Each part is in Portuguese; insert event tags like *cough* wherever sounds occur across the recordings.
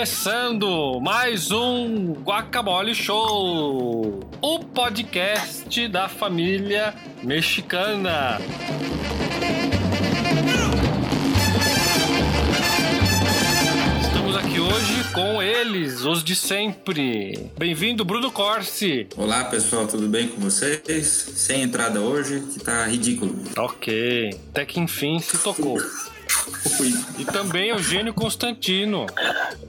Começando mais um Guacamole Show, o podcast da família mexicana. Estamos aqui hoje com eles, os de sempre. Bem-vindo, Bruno Corsi. Olá pessoal, tudo bem com vocês? Sem entrada hoje, que tá ridículo. Ok, até que enfim se tocou. *laughs* E também Eugênio Constantino.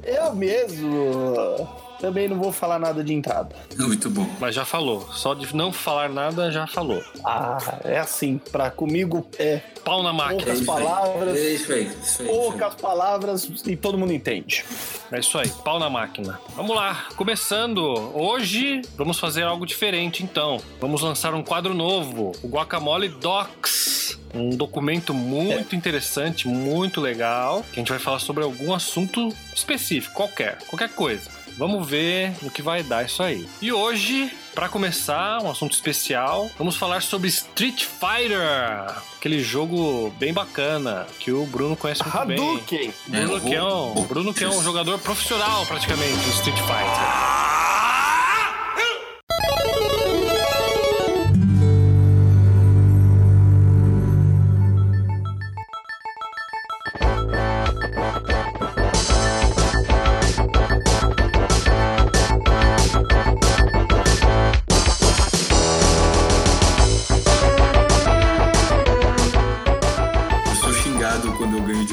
Eu mesmo. Também não vou falar nada de entrada. Muito bom. Mas já falou. Só de não falar nada, já falou. Ah, é assim. Pra comigo é Pau na máquina. poucas palavras, É isso aí. Isso aí, poucas palavras e todo mundo entende. É isso aí, pau na máquina. Vamos lá, começando. Hoje vamos fazer algo diferente então. Vamos lançar um quadro novo, o Guacamole Docs. Um documento muito interessante, muito legal, que a gente vai falar sobre algum assunto específico, qualquer, qualquer coisa. Vamos ver no que vai dar isso aí. E hoje, para começar, um assunto especial, vamos falar sobre Street Fighter, aquele jogo bem bacana que o Bruno conhece muito bem. Hadouken! Bruno, É, é o- Bruno que é um jogador profissional praticamente do Street Fighter. Eu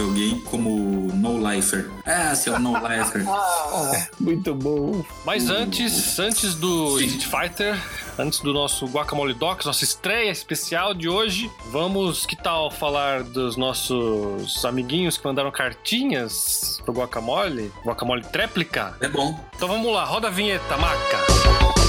alguém como no-lifer. *laughs* Ah, seu no-lifer. Ah, muito bom. Mas antes, antes do Street Fighter, antes do nosso Guacamole Docs, nossa estreia especial de hoje, vamos, que tal falar dos nossos amiguinhos que mandaram cartinhas pro Guacamole? Guacamole Tréplica? É bom. Então vamos lá, roda a vinheta, maca.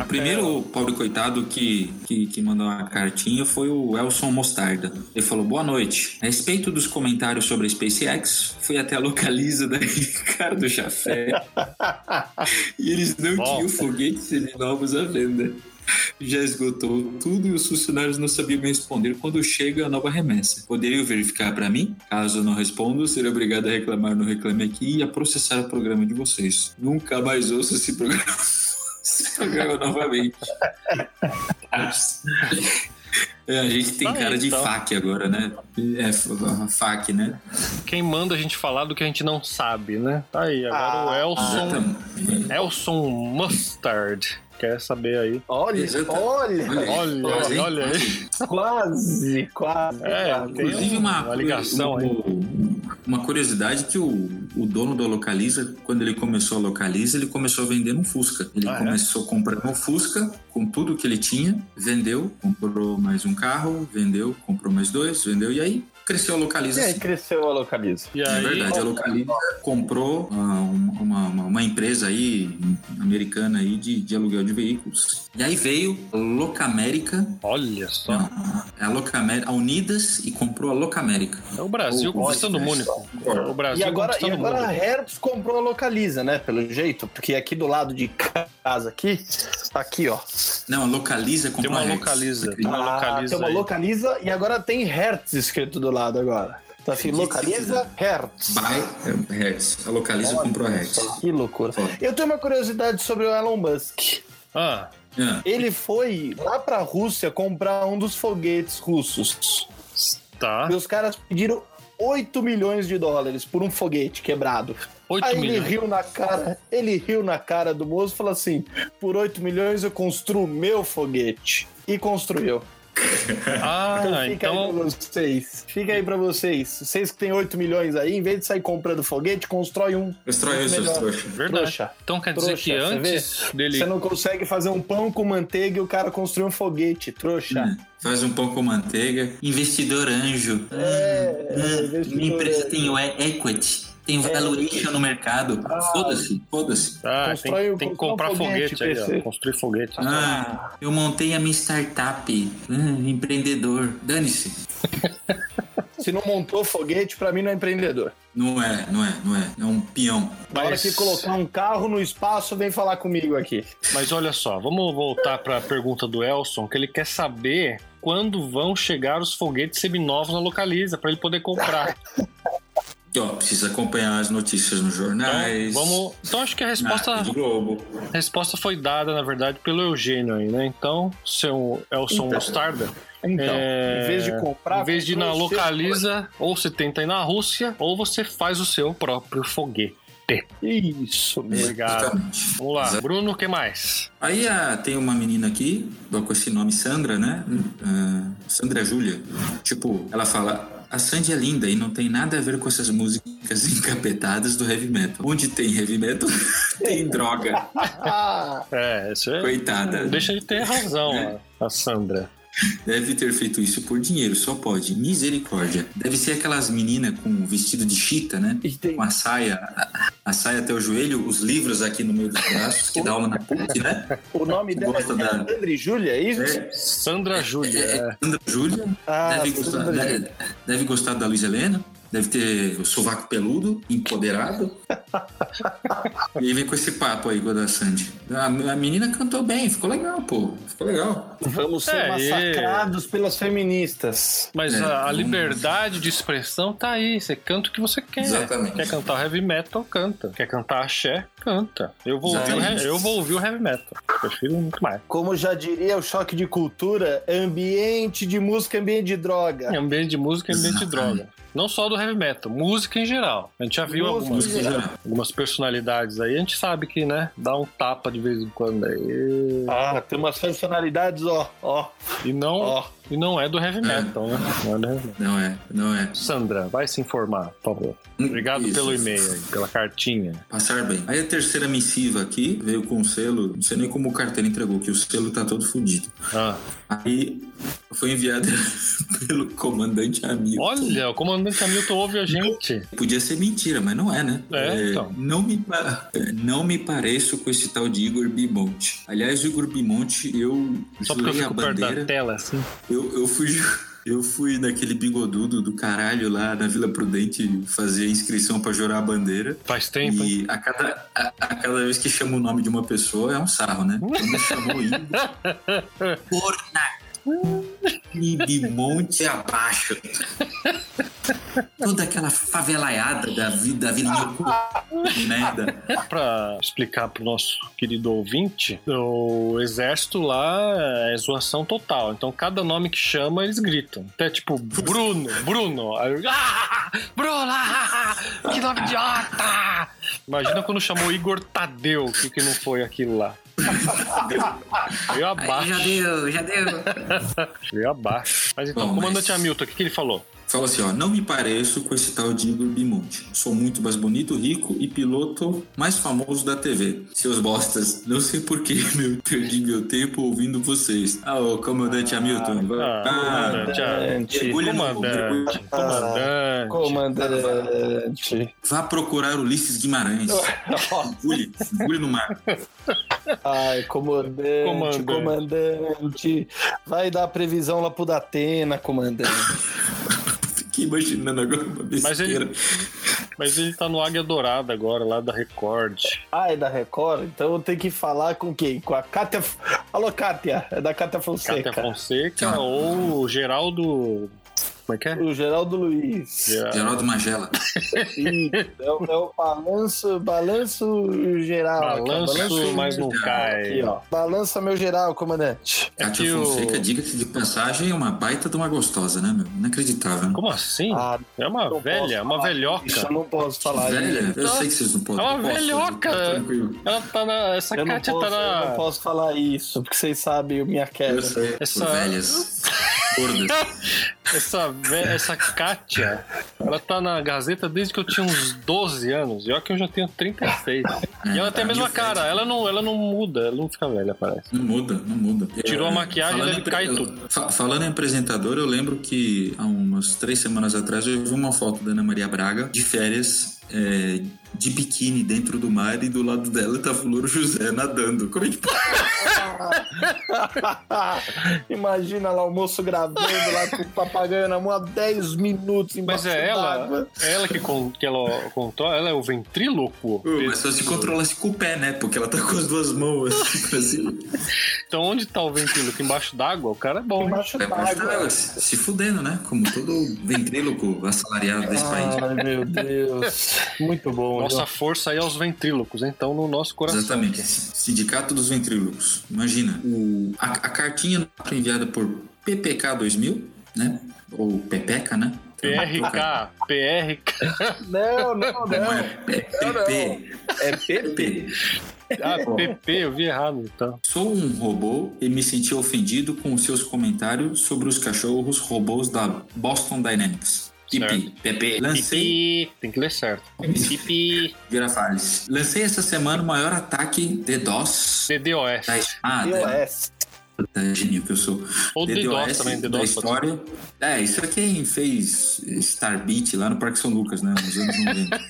O primeiro pobre coitado que, que, que mandou uma cartinha foi o Elson Mostarda. Ele falou: Boa noite. A respeito dos comentários sobre a SpaceX, fui até a localiza da *laughs* Ricardo Chafé e eles não Bom. tinham foguetes seminovos à venda. Já esgotou tudo e os funcionários não sabiam me responder quando chega a nova remessa. Poderiam verificar para mim? Caso não respondo, serei obrigado a reclamar no Reclame Aqui e a processar o programa de vocês. Nunca mais ouço esse programa. *laughs* esse programa novamente. É, a gente tem Ah, cara de então. fac agora, né? É, fac, né? Quem manda a gente falar do que a gente não sabe, né? Tá aí, agora o Ah, Elson, Exatamente. Elson Mustard. Quer saber aí? Olha, Exato. olha. Olha, Quase, hein? olha aí. Quase, quase. É, quase. tem Inclusive, uma, uma ligação uma, uma curiosidade que o, o dono da Localiza, quando ele começou a Localiza, ele começou vendendo um Fusca. Ele Ah, é? começou comprando um Fusca com tudo que ele tinha, vendeu, comprou mais um carro, vendeu, comprou mais dois, vendeu, e aí cresceu a Localiza. E aí cresceu a localiza. E É aí, verdade, a Localiza comprou ah, uma, uma, uma empresa aí americana aí de, de aluguel de veículos. E aí veio a Locamérica, olha só. não, é a Locamérica, a Unidas e comprou a Locamérica. É o Brasil O- conquistando o único. O Brasil E agora, e agora a mundo. Hertz comprou a localiza, né? Pelo jeito, porque aqui do lado de casa, aqui, aqui, ó. Não, a Localiza Tem comprou uma a Hertz. localiza. Tem uma Ah, localiza tem uma aí. localiza e agora tem Hertz escrito do lado agora. Então assim, localiza Hertz. By Hertz. A Localiza comprou a Hertz. Que loucura. Eu tenho uma curiosidade sobre o Elon Musk. Ah, Ah, Ele foi lá pra Rússia comprar um dos foguetes russos. tá. E os caras pediram 8 milhões de dólares por um foguete quebrado. 8 Aí ele milhões. riu na cara, ele riu na cara do moço e falou assim: por 8 milhões eu construo meu foguete. E construiu. Ah, *laughs* Então fica aí então. pra vocês. Fica aí pra vocês. Vocês que tem 8 milhões aí, em vez de sair comprando foguete, constrói um. Destrói os seus trouxas. Verdade. Trouxa. Então quer dizer Trouxa, que você antes dele. Você não consegue fazer um pão com manteiga e o cara construiu um foguete, trouxa. Hum, Faz um pão com manteiga. Investidor anjo. É, Ah, investidor minha empresa anjo. tem o e- equity. Tem valuation no mercado. Foda-se, foda-se. Ah, tem, tem que um comprar foguete, foguete, aí, ó. Construir foguete. Ah, eu montei a minha startup. Hum, empreendedor. Dane-se. *laughs* Se não montou foguete, pra mim não é empreendedor. Não é, não é, não é. É um peão. Na hora que colocar um carro no espaço, vem falar comigo aqui. Mas olha só, vamos voltar para a pergunta do Elson, que ele quer saber quando vão chegar os foguetes seminovos na Localiza para ele poder comprar. *laughs* Ó, precisa acompanhar as notícias nos Então, jornais. vamos, então acho que a resposta, Rede Globo. a resposta foi dada, na verdade, pelo Eugênio aí, né? Então, seu Elson Então, Mostarda, Então, É, em vez de comprar, em vez de ir na o seu- Localiza, ou você tenta ir na Rússia, ou você faz o seu próprio foguete. Isso mesmo. Obrigado. Exatamente. Vamos lá, Exato. Bruno, o que mais? Aí ah, tem uma menina aqui, com esse nome Sandra, né? Ah, Sandra Júlia. Tipo, ela fala. A Sandy é linda e não tem nada a ver com essas músicas encapetadas do heavy metal. Onde tem heavy metal, *laughs* tem droga. Ah, *laughs* É, isso é. Coitada. Deixa de ter razão, a, a Sandra. Deve ter feito isso por dinheiro, só pode. Misericórdia. Deve ser aquelas meninas com vestido de chita, né? e tem- Com a saia, a, a saia até o joelho, os livros aqui no meio dos braços, que dá aula na PUC, né? *laughs* o nome dela Gosta é da- Sandra e Júlia, é isso? É, Sandra Júlia. é. Sandra Júlia. Ah, deve, gostar, deve, deve gostar da Luiz Helena. Deve ter o sovaco peludo, empoderado. *laughs* e aí vem com esse papo aí com a da Sandy. A, a menina cantou bem, ficou legal, pô. Ficou legal. Vamos ser É, e- massacrados pelas feministas. Mas É, a, a vamos- liberdade de expressão tá aí. Você canta o que você quer. Exatamente. Quer cantar heavy metal, canta. Quer cantar axé, canta. Eu vou, ouvir he- eu vou ouvir o heavy metal. Prefiro muito mais. Como já diria o choque de cultura, ambiente de música, ambiente de droga. Ambiente de música e ambiente de Exatamente. droga. Não só do heavy metal, música em geral. A gente já viu Música algumas, algumas personalidades aí. A gente sabe que, né, dá um tapa de vez em quando aí. Ah, tem umas personalidades, ó, ó, E não, ó. E não é do heavy metal, né? Não é do heavy metal. Não é, não é. Sandra, vai se informar, por favor. Obrigado Isso. pelo e-mail aí, pela cartinha. Passar bem. Aí a terceira missiva aqui veio com o selo, não sei nem como o carteiro entregou, que o selo tá todo fudido. Ah, Aí foi enviada *laughs* pelo comandante amigo. olha, o comandante Hamilton ouve a gente. Podia ser mentira, mas não é, né? É, então. não, me, é, não me pareço com esse tal de Igor Bimonte. Aliás, o Igor Bimonte, eu Só porque eu jurei a fico perto da bandeira. tela, assim. Eu, eu fui. *laughs* Eu fui naquele bigodudo do caralho lá na Vila Prudente fazer inscrição pra jurar a bandeira. Faz tempo, hein? E a cada, a, a cada vez que chama o nome de uma pessoa é um sarro, né? Quando chamou Igor. *laughs* Porna. E de monte abaixo. Toda aquela favelaiada da vida, da vida merda. Pra explicar pro nosso querido ouvinte, o exército lá é zoação total. Então, cada nome que chama, eles gritam. Até tipo, Bruno, Bruno. Aí, ah, Bruno, ah, que nome idiota! Imagina quando chamou Igor Tadeu, o que, que não foi aquilo lá. *laughs* Veio abaixo, deu, já deu. veio abaixo. Mas então, Bom, comandante mas- Hamilton, o que, que ele falou? Fala assim, ó, não me pareço com esse tal de Igor Bimonte. Sou muito mais bonito, rico e piloto mais famoso da TV. Seus bostas, não sei por que *laughs* meu, perdi meu tempo ouvindo vocês. Ah, ô comandante Hamilton. Ah, Ah, comandante, ah, no- comandante, comandante. Comandante. vá procurar Ulisses Guimarães. Mergulhe, mergulhe no mar. Ai, comandante, Comandante. comandante. Vai dar previsão lá pro Datena, comandante. *laughs* Fiquei imaginando agora uma Mas besteira. ele, mas ele tá no Águia Dourada agora, lá da Record. Ah, é da Record? Então eu tenho que falar com quem? Com a Kátia. Alô, Kátia. É da Kátia Fonseca. Cátia Fonseca Ah. ou Geraldo. Como é que é? O Geraldo Luiz. Geraldo. Geraldo Magela. É, o- é o balanço, balanço geral. aqui, ó. Balanço, mas não cai. Aqui, ó. Balança meu geral, comandante. É que o- Fonseca, diga-se de passagem, é uma baita de uma gostosa, né, meu? Inacreditável. né? Como assim? Ah, é uma velha, é uma velhoca. Isso eu não posso falar. Velha, eu Então, sei que vocês não podem. é uma Posso, velhoca. tá tranquilo. Ela tá na. Essa Eu não, Kátia posso, tá eu não na. posso falar isso, porque vocês sabem a minha queda. Eu sei, Essa- velhas. *laughs* Gordas. Essa, essa Kátia, ela tá na Gazeta desde que eu tinha uns 12 anos. E olha que eu já tenho 36. E ela tem a mesma cara, ela não, ela não muda, ela não fica velha, parece. Não muda, não muda. Tirou a maquiagem, em cai tudo. fa- Falando em apresentador, eu lembro que há umas três semanas atrás eu vi uma foto da Ana Maria Braga de férias. É, de biquíni dentro do mar e do lado dela tava o Louro José nadando. Como é que *laughs* Imagina lá o moço gravando lá com o papagaio na mão há 10 minutos embaixo Mas é ela, é ela que, con- que ela controla, ela é o ventríloco. Pô, mas só se controlasse com o pé, né? Porque ela tá com as duas mãos assim pra cima. Então onde tá o ventríloco? Embaixo d'água? O cara é bom? Embaixo É, tá d'água. se se fudendo, né? Como todo ventríloco assalariado desse país. Ai, meu Deus. Muito bom. Nossa viu? força aí aos ventrílocos, então, no nosso coração. Exatamente. Sindicato dos Ventrílocos. Imagina, o, a, a cartinha foi enviada por PPK 2000, né? Ou PPK, né? PRK, PRK, *laughs* Não, não, Não, não. é PP. É PP. ah, PP, eu vi errado, então. Sou um robô e me senti ofendido com os seus comentários sobre os cachorros robôs da Boston Dynamics. Pipi, Certo. PP. Lancei. Pipi, tem que ler certo. Pipi, Girafales. Lancei essa semana o maior ataque DDoS. DDoS. Da, ah, da, Da gênio que eu sou. Ou DDoS também, da DDoS pode ser. história. É, isso é quem fez Starbeat lá no Parque São Lucas, né? Nos anos 90.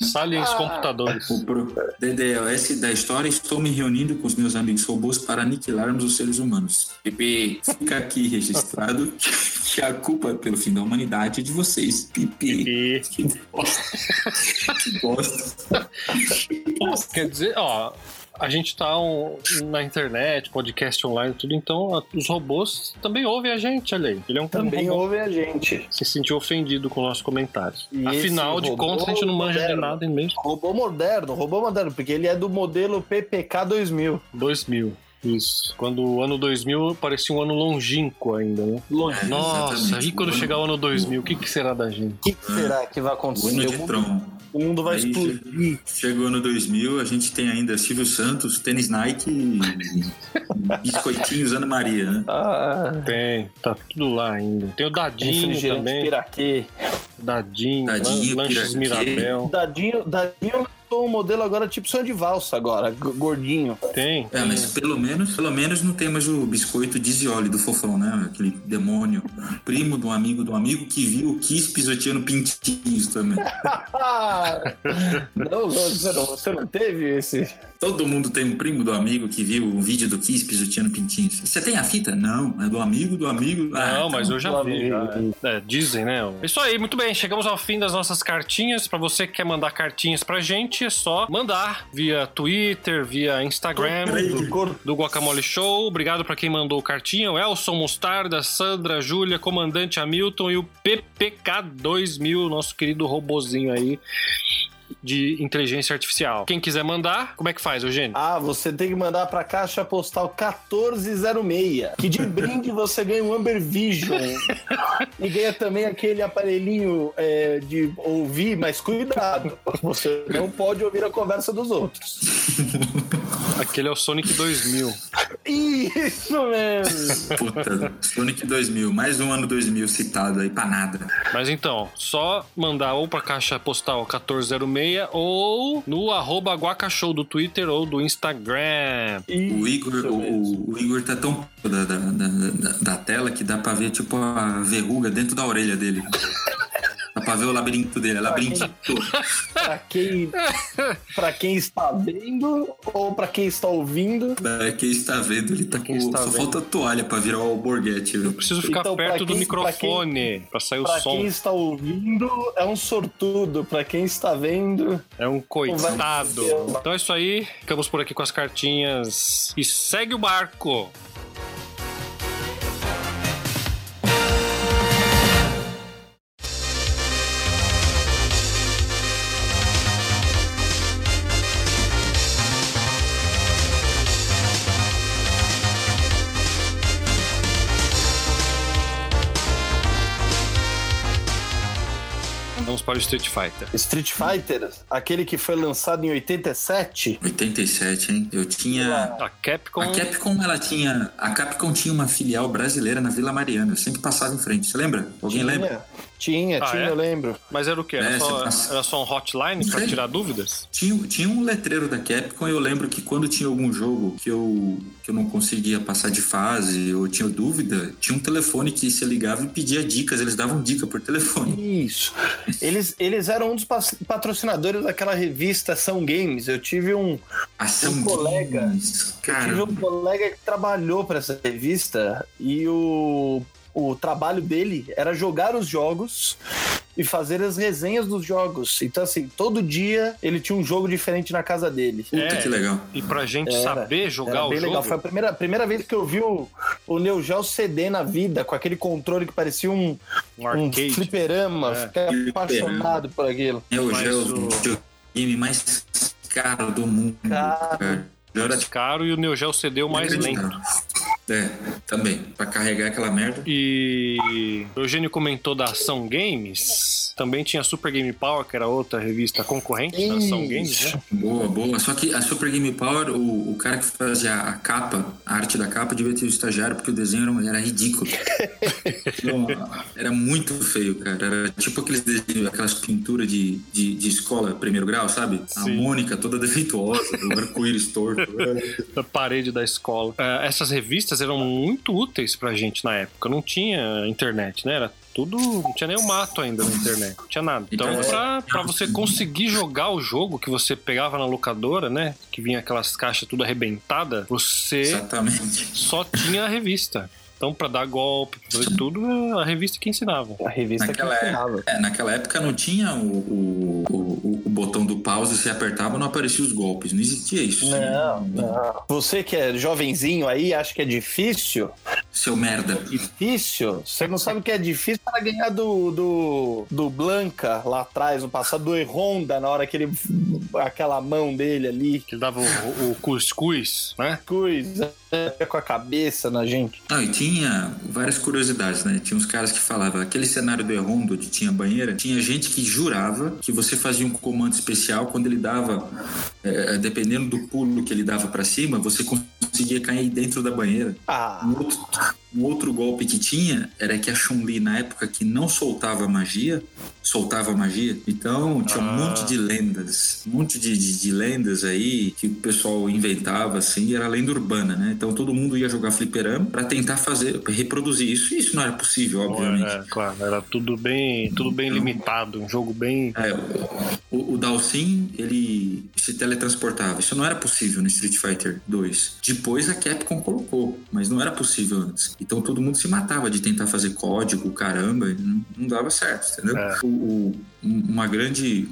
*laughs* Saliens Ah. computadores. O pro DDoS da história, estou me reunindo com os meus amigos robôs para aniquilarmos os seres humanos. Pipi, fica aqui registrado *laughs* que a culpa é pelo fim da humanidade é de vocês. Pipi. Pipi. Que bosta. *laughs* que bosta. Quer dizer, ó, a gente tá um- na internet, podcast online, tudo, então a- os robôs também ouvem a gente, olha aí. Ele é um Também robô. ouve a gente. Se sentiu ofendido com nossos comentários. E Afinal de contas, a gente não manja de moderno. nada em mesmo. Robô moderno, robô moderno, porque ele é do modelo PPK 2000. 2000. Isso. Quando o ano 2000 parecia um ano longínquo ainda, né? É, Nossa, exatamente. e quando O ano- chegar o ano 2000, o que, que será da gente? O que, que será que vai O acontecer? ano O de mundo, Tron. o mundo vai Aí explodir. Chegou o ano 2000, a gente tem ainda Silvio Santos, tênis Nike e *laughs* biscoitinhos Ana Maria, né? Ah, Tem, tá tudo lá ainda. Tem o Dadinho também. piraquê. Dadinho, Dadinho, lan- Lanches. Mirabel. Dadinho, Dadinho lançou um modelo agora tipo sonho de valsa agora, gordinho. Tem. É, mas pelo menos, pelo menos não tem mais o biscoito Dizioli do Fofão, né? Aquele demônio, primo de um amigo de um amigo que viu o Kiss pisoteando pintinhos também. *laughs* não, você não, você não teve esse. Todo mundo tem um primo do amigo que viu um vídeo do Kiss pisoteando pintinhos. Você tem a fita? Não, é do amigo do amigo. Ah, Não, então- mas eu já do vi. já. É, dizem, né? Isso aí, muito bem. Chegamos ao fim das nossas cartinhas. Pra você que quer mandar cartinhas pra gente, é só mandar via Twitter, via Instagram. Do do Guacamole Show. Obrigado pra quem mandou cartinha. O Elson Mostarda, Sandra, Júlia, Comandante Hamilton e o PPK2000, nosso querido robozinho aí de inteligência artificial. Quem quiser mandar, como é que faz, Eugênio? Ah, você tem que mandar pra caixa postal 1406. Que de brinde você ganha um Amber Vision. e ganha também aquele aparelhinho é, de ouvir, mas cuidado. Você não pode ouvir a conversa dos outros. Aquele é o Sonic 2000. Isso mesmo. Puta, Sonic 2000, mais um ano 2000 citado aí pra nada. Mas então, só mandar ou pra caixa postal 1406 ou no arroba guacashow do Twitter ou do Instagram. O Igor, Isso o, o- o Igor tá tão da, da, da, da- da tela que dá pra ver tipo a verruga dentro da orelha dele. *laughs* Dá pra ver o labirinto dele, é labirinto. Pra quem, pra quem está vendo ou pra quem está ouvindo. É, quem está vendo, ele tá Quem com. está Só vendo. falta a toalha pra virar o borguete, viu? Preciso ficar Então, pra perto do quem- pra quem- microfone pra sair o Pra som. quem está ouvindo, é um sortudo. Pra quem está vendo, É um coitado. Então é isso aí. Ficamos por aqui com as cartinhas. E segue o barco. Street Fighter. Street Fighter, aquele que foi lançado em 87. 87, hein? Eu tinha. A Capcom. A Capcom, ela tinha. A Capcom tinha uma filial brasileira na Vila Mariana. Eu sempre passava em frente. Você lembra? Alguém lembra? Tinha, Ah, tinha, é? eu lembro. Mas era o quê? Era, É, só, passa- era só um hotline pra Sim. tirar dúvidas? Tinha, tinha um letreiro da Capcom e eu lembro que quando tinha algum jogo que eu, que eu não conseguia passar de fase ou tinha dúvida, tinha um telefone que você ligava e pedia dicas, eles davam dica por telefone. Isso. Eles, eles eram um dos pa- patrocinadores daquela revista Ação Games. Eu tive um, Ação Um colega. Games. eu Cara, tive um colega que trabalhou para essa revista e o o trabalho dele era jogar os jogos e fazer as resenhas dos jogos. Então, assim, todo dia ele tinha um jogo diferente na casa dele. Puta É. que legal. E pra gente Era. saber jogar Era o bem jogo. legal. Foi a primeira, primeira vez que eu vi o, o Neo Geo CD na vida, com aquele controle que parecia um, Um um fliperama. É. Fiquei apaixonado por aquilo. É o Mas Geo, o- o videogame mais caro do mundo. Caro. cara. Era mais caro e o Neo Geo CD o mais lento. É, também. Pra carregar aquela merda. E o Eugênio comentou da Ação Games. Também tinha a Super Game Power, que era outra revista concorrente da Ação Games, né? Boa, boa. Só que a Super Game Power, o, o cara que fazia a capa, a arte da capa, devia ter o estagiário, porque o desenho era, era ridículo. *laughs* Era muito feio, cara. Era tipo aqueles desenhos, aquelas pinturas de, de, de escola, primeiro grau, sabe? A Sim. Mônica toda defeituosa, o arco-íris torto. *laughs* Da parede da escola. É, essas revistas eram muito úteis pra gente na época. Não tinha internet, né? Era tudo. Não tinha nem o mato ainda na internet. Não tinha nada. Então, Então, pra, pra você conseguir jogar o jogo que você pegava na locadora, né? Que vinha aquelas caixas tudo arrebentada, você Exatamente. só tinha a revista. Então, pra dar golpe, pra fazer tudo, a revista que ensinava. A revista Naquela que ensinava. É, naquela época não tinha o, o, o, o botão do pause, você apertava não aparecia os golpes. Não existia isso. Não, não. Você que é jovenzinho aí, acha que é difícil? Seu merda. Difícil? Você não sabe o que é difícil para ganhar do, do, do Blanca lá atrás, no passado, do Honda, na hora que ele. aquela mão dele ali. Que ele dava o, o cuscuz, né? Coisa é, com a cabeça na gente. Não, e tinha várias curiosidades, né? Tinha uns caras que falavam, aquele cenário do Errondo onde tinha banheira, tinha gente que jurava que você fazia um comando especial quando ele dava, é, dependendo do pulo que ele dava pra cima, você conseguia cair dentro da banheira. Ah, outro, um outro golpe que tinha era que a Chun-Li, na época que não soltava magia, soltava magia. Então tinha um Ah. monte de lendas, um monte de, de, de lendas aí que o pessoal inventava, assim, e era lenda urbana, né? Então todo mundo ia jogar fliperama pra tentar fazer, pra reproduzir isso. E isso não era possível, obviamente. É, claro, era tudo bem, tudo bem limitado, um jogo bem. É, o, o Dalsin, ele se teletransportava. Isso não era possível no Street Fighter 2. Depois a Capcom colocou, mas não era possível antes. Então todo mundo se matava de tentar fazer código, caramba, e não, não dava certo, entendeu? É. O- o- uma grande.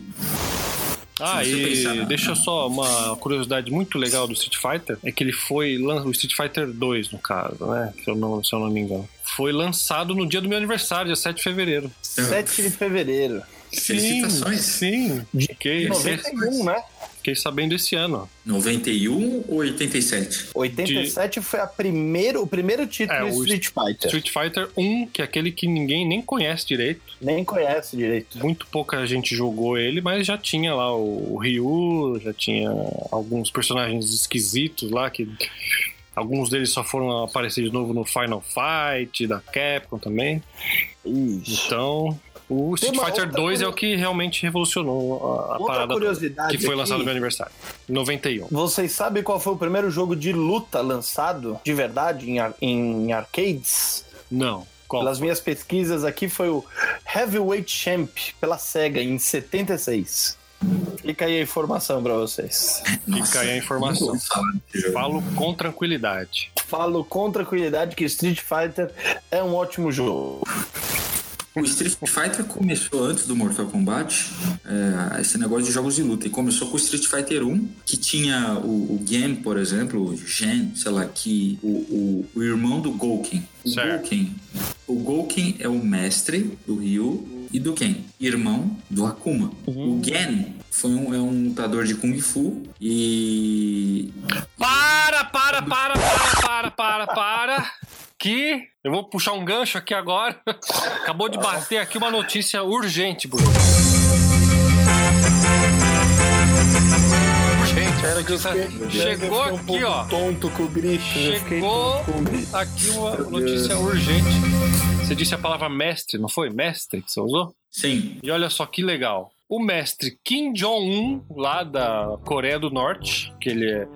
Ah, e na- deixa só uma curiosidade muito legal do Street Fighter, é que ele foi o Street Fighter 2, no caso, né? Se eu não, se eu não me engano. Foi lançado no dia do meu aniversário, dia 7 de fevereiro. 7 de fevereiro. Felicitações. Sim, De fiquei, 91, né? Fiquei sabendo esse ano. 91 ou 87? 87 foi a primeiro, o primeiro título É, de o Street Fighter. Street Fighter 1, que é aquele que ninguém nem conhece direito. Nem conhece direito. Muito pouca gente jogou ele, mas já tinha lá o Ryu, já tinha alguns personagens esquisitos lá que. Alguns deles só foram aparecer de novo no Final Fight da Capcom também. Ixi. Então, o Street uma Fighter outra 2 é o que realmente revolucionou a, a parada curiosidade que foi lançado no aqui. meu aniversário. Em 91. Vocês sabem qual foi o primeiro jogo de luta lançado de verdade em, ar- em arcades? Não. Qual? Pelas minhas pesquisas aqui foi o Heavyweight Champ pela SEGA em 76. Fica aí a informação pra vocês. Fica aí a informação. Falo com tranquilidade. Falo com tranquilidade que Street Fighter é um ótimo jogo. O Street Fighter começou antes do Mortal Kombat, é, esse negócio de jogos de luta. E começou com o Street Fighter 1, que tinha o, o Gen, por exemplo, o Gen, sei lá, que o, o, o irmão do Gouken. O Certo. O Gouken é o mestre do Ryu e do Ken, irmão do Akuma. O Gen foi um, é um lutador de Kung Fu e Para, para, para, para, para, para, para. Que eu vou puxar um gancho aqui agora. *laughs* Acabou de bater aqui uma notícia urgente, Bruno. Urgente, Era que eu chegou eu aqui, um ó. tonto com o grito. Chegou tonto com o grito. aqui uma notícia urgente. Você disse a palavra mestre, não foi? Mestre que você usou? sim, E olha só que legal. O mestre Kim Jong-un, lá da Coreia do Norte, que ele é,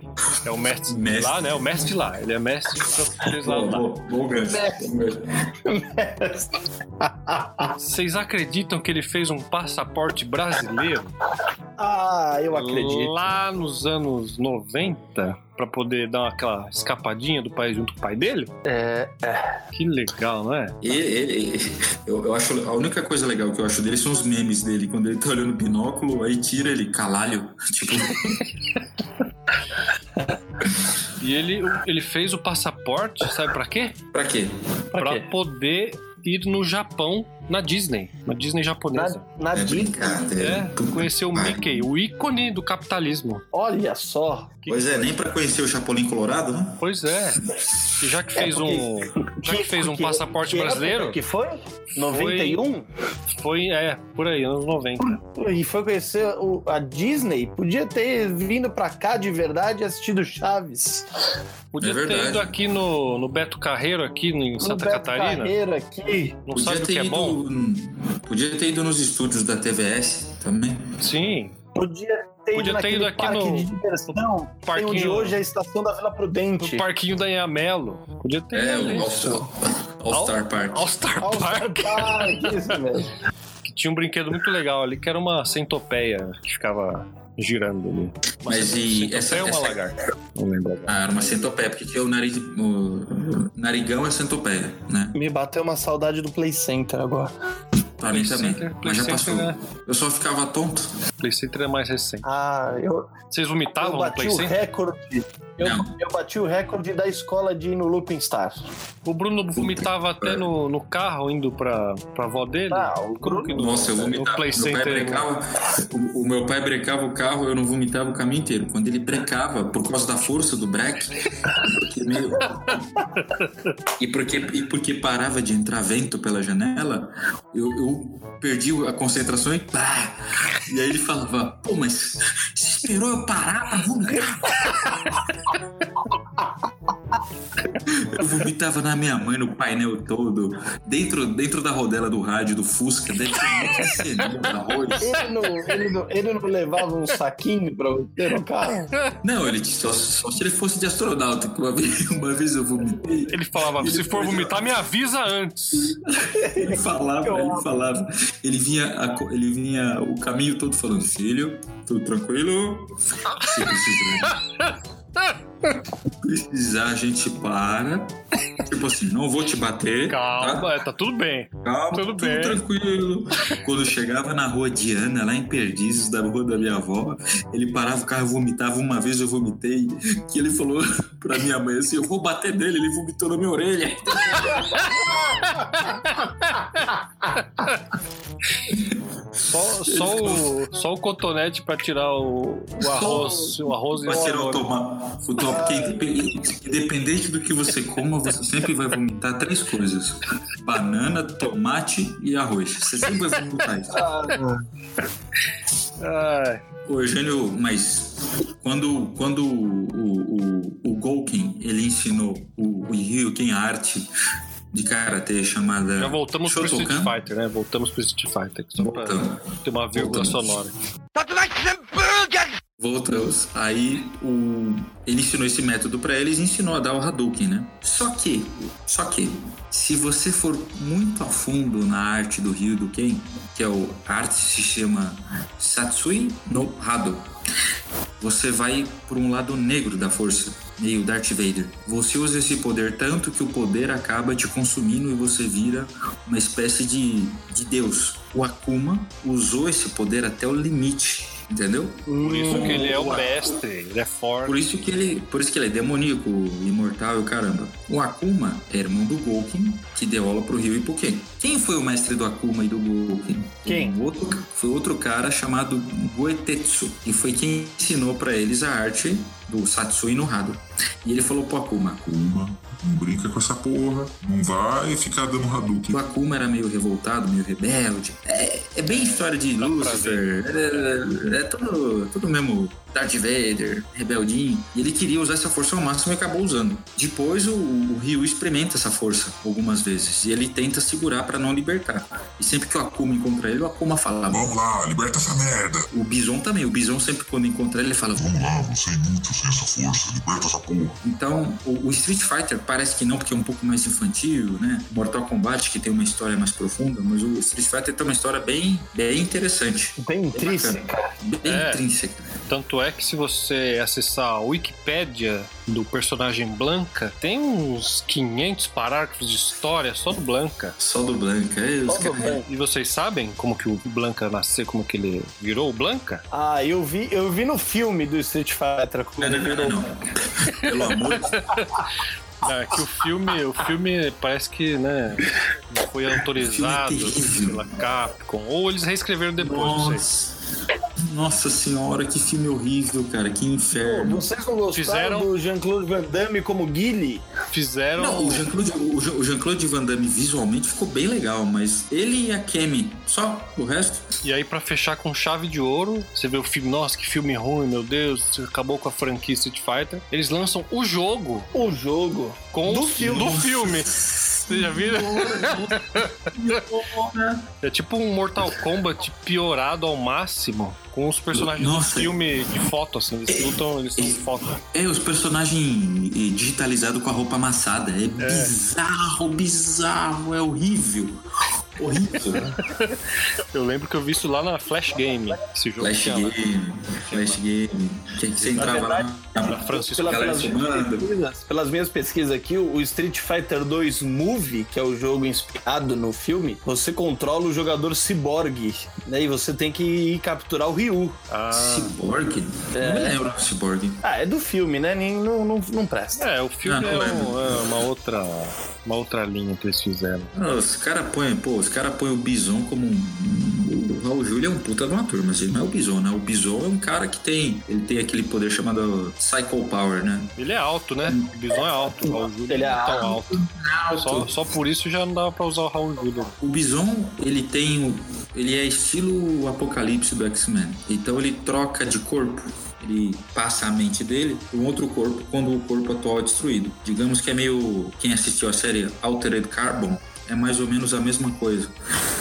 é o mestre, Mestre. lá, né? O mestre lá. Ele é mestre francês lá. Boa, gancho. Vocês acreditam que ele fez um passaporte brasileiro? Ah, eu acredito. Lá nos anos 90, pra poder dar aquela escapadinha do pai junto com o pai dele. É, Que legal, não é? E ele, eu, eu acho a única coisa legal que eu acho dele são os memes dele quando ele tá olhando o binóculo, aí tira ele calalho, *laughs* tipo, E ele, ele fez o passaporte, sabe pra quê? pra quê? pra pra quê? poder ir no Japão, na Disney, na Disney japonesa. Na, na É Disney. brincadeira. É, Puta conhecer o que. Mickey, o ícone do capitalismo. Olha só. Pois é, nem pra conhecer o Chapolin Colorado, né? Pois é. E já que É, fez um, já que fez um que- passaporte que brasileiro, Que foi? 91? foi, é, por aí, anos 90. E foi conhecer o- a Disney? Podia ter vindo pra cá de verdade e assistido Chaves. Podia É ter ido aqui no, no Beto Carreiro, aqui em No Santa Beto Catarina. Carreiro aqui. Não sabe o que é ido? Podia ter ido nos estúdios da TVS também. Sim. Podia ter Podia ido ter ido aqui parque no- de diversão. Tem parquinho- onde hoje é a estação da Vila No Prudente. parquinho da Inhamelo. Podia ter É, ido o isso. All, All Star Park. All Star All Star Park. Park, isso mesmo. *laughs* Que tinha um brinquedo muito legal ali, que era uma centopeia que ficava girando ali. Mas e essa- ou uma essa- lagarta? Não lembro agora. Ah, era uma centopeia, porque tinha o nariz. O narigão é centopeia, né? Me bateu uma saudade do Play Center agora. Pra mim Play também. Center- Play Mas já Center, passou. né? Eu só ficava tonto. Play Center é mais recente. Ah, eu, Vocês eu vomitavam no bati Play o Center? recorde. Eu, eu bati o recorde da escola de ir no Looping Star. O Bruno vomitava até no, no carro indo pra, pra avó dele. Ah, o Bruno- no- Nossa, eu no vomitava. Play Meu pai brecava, o, o meu pai brecava o carro, eu não vomitava o caminho inteiro. Quando ele brecava, por causa da força do breque, porque meio- *laughs* e, porque, e porque parava de entrar vento pela janela, eu, eu perdi a concentração e pá! E aí ele falava, pô, mas você esperou eu parar pra vomitar? *laughs* Eu vomitava na minha mãe, no painel todo, dentro, dentro da rodela do rádio, do Fusca, deve. Ele não, ele, não, ele não levava um saquinho pra ter no carro? Não, ele só, só se ele fosse de astronauta, que uma vez, uma vez eu vomitei. Ele falava, Ele se for vomitar, me avisa antes. Ele falava, ele falava. Ele vinha, a ele vinha o caminho todo falando, filho, tudo tranquilo? Se precisar. Precisar, a gente para. Tipo assim, não vou te bater. tá? Calma, é, tá tudo bem. Calma, Tudo tudo, bem. tranquilo. Quando chegava na rua Diana, lá em Perdizes, da rua da minha avó, ele parava o carro vomitava. Uma vez eu vomitei, que ele falou *laughs* pra minha mãe assim: Eu vou bater nele, ele vomitou na minha orelha. Só, só, o, só o cotonete pra tirar o, o arroz. O arroz e Vai ser o automático. Porque independente- do que você coma, você sempre vai vomitar três coisas: banana, tomate e arroz. Você sempre vai vomitar isso. Ô, Eugênio, mas quando, quando o, o, o Golkin ele ensinou o, o Ryuken a arte de karatê chamada já voltamos pro Street Fighter, né? Voltamos pro Street Fighter. Só pra ter uma vírgula Voltamos. sonora. Voltamos. Aí o, ele ensinou esse método pra eles e ensinou a dar o Hadouken, né? Só que, só que, se você for muito a fundo na arte do Ryu do Ken, que é o a arte se chama Satsui no Hado, você vai por um lado negro da força, meio Darth Vader. Você usa esse poder tanto que o poder acaba te consumindo e você vira uma espécie de, de deus. O Akuma usou esse poder até o limite, entendeu? Por isso que ele é o mestre, ele é forte. Por isso que ele, por isso que ele é demoníaco, imortal e o caramba. O Akuma é irmão do Golkin, que deu aula pro Ryu e pro Ken. Quem foi o mestre do Akuma e do Golkin? Quem? Um outro, foi outro cara chamado Goetetsu, e foi quem ensinou pra eles a arte do Satsui no Hado. E ele falou pro Akuma: Akuma, não brinca com essa porra. Não vai ficar dando Hadouken. O Akuma era meio revoltado, meio rebelde. É, é bem história de pra Lucifer. É, é tudo, tudo mesmo Darth Vader, rebeldinho. E ele queria usar essa força ao máximo e acabou usando. Depois o, o Ryu experimenta essa força algumas vezes. E ele tenta segurar pra não libertar. E sempre que o Akuma encontra ele, o Akuma fala. Vamos lá, liberta essa merda. O Bison também. O Bison sempre quando encontra ele, ele fala. Vamos lá, você é inútil sem essa força. Liberta essa porra. Então, o, o Street Fighter parece que não, porque é um pouco mais infantil, né? Mortal Kombat, que tem uma história mais profunda, mas o Street Fighter tem uma história bem bem, bem interessante. Bem intrínseca. Bem É. intrínseca. Tanto é que se você acessar a Wikipédia do personagem Blanca, tem uns 500 parágrafos de história só do Blanca. Só do Blanca. É, Blanca. E vocês sabem como que o Blanca nasceu, como que ele virou o Blanca? Ah, eu vi, eu vi no filme do Street Fighter. como Não, não, não, virou- não. Pelo amor de *laughs* É que o filme, o filme parece que, né, não foi autorizado O filme é pela Capcom. Ou eles reescreveram depois, não sei. Nossa. Senhora, que filme horrível, cara. Que inferno. Vocês não gostaram Fizeram- do Jean-Claude Van Damme como Guile? Fizeram. Não, o Jean-Claude o Jean- Van Damme visualmente ficou bem legal, mas ele e a Kemi, só o resto. E aí, pra fechar com chave de ouro, você vê o filme, nossa, que filme ruim, meu Deus, acabou com a franquia Street Fighter. Eles lançam o jogo O jogo. com Do o filme. Do filme. Você já viu? *laughs* É tipo um Mortal Kombat piorado ao máximo, com os personagens Nossa. do filme de foto, assim. Eles lutam, eles são de foto. É, os personagens eh, digitalizados com a roupa amassada. É, bizarro, bizarro, é horrível. Horrível. *laughs* Eu lembro que eu vi isso lá na Flash Game. Esse jogo Flash. Game, Flash Game. Que você entrava verdade, lá Na Francisco Pela- pelas, minhas pesquisas, pelas minhas pesquisas aqui, o Street Fighter 2 Movie, que é o jogo inspirado no filme, você controla o jogador Cyborg, né? E você tem que ir capturar o Ryu. Ah, Cyborg? Não me lembro do Cyborg. Ah, é do filme, né? Nem, não, não, não presta. é, o filme Ah, não é, um- é uma outra uma outra linha que eles fizeram. Os caras põem, pô, os caras põem o Bison como um. O Raul Júlio é um puta de um ator, mas ele não é o Bison, né? O Bison é um cara que tem. Ele tem aquele poder chamado Psycho Power, né? Ele é alto, né? O Bison é alto, o Raul Júlio Ele é não tão alto. Só, só por isso já não dava pra usar o Raul Júlio. O Bison, ele tem. o- Ele é estilo Apocalipse do X-Men. Então ele troca de corpo. Ele passa a mente dele para um outro corpo quando o corpo atual é destruído. Digamos que é meio. Quem assistiu a série Altered Carbon é mais ou menos a mesma coisa.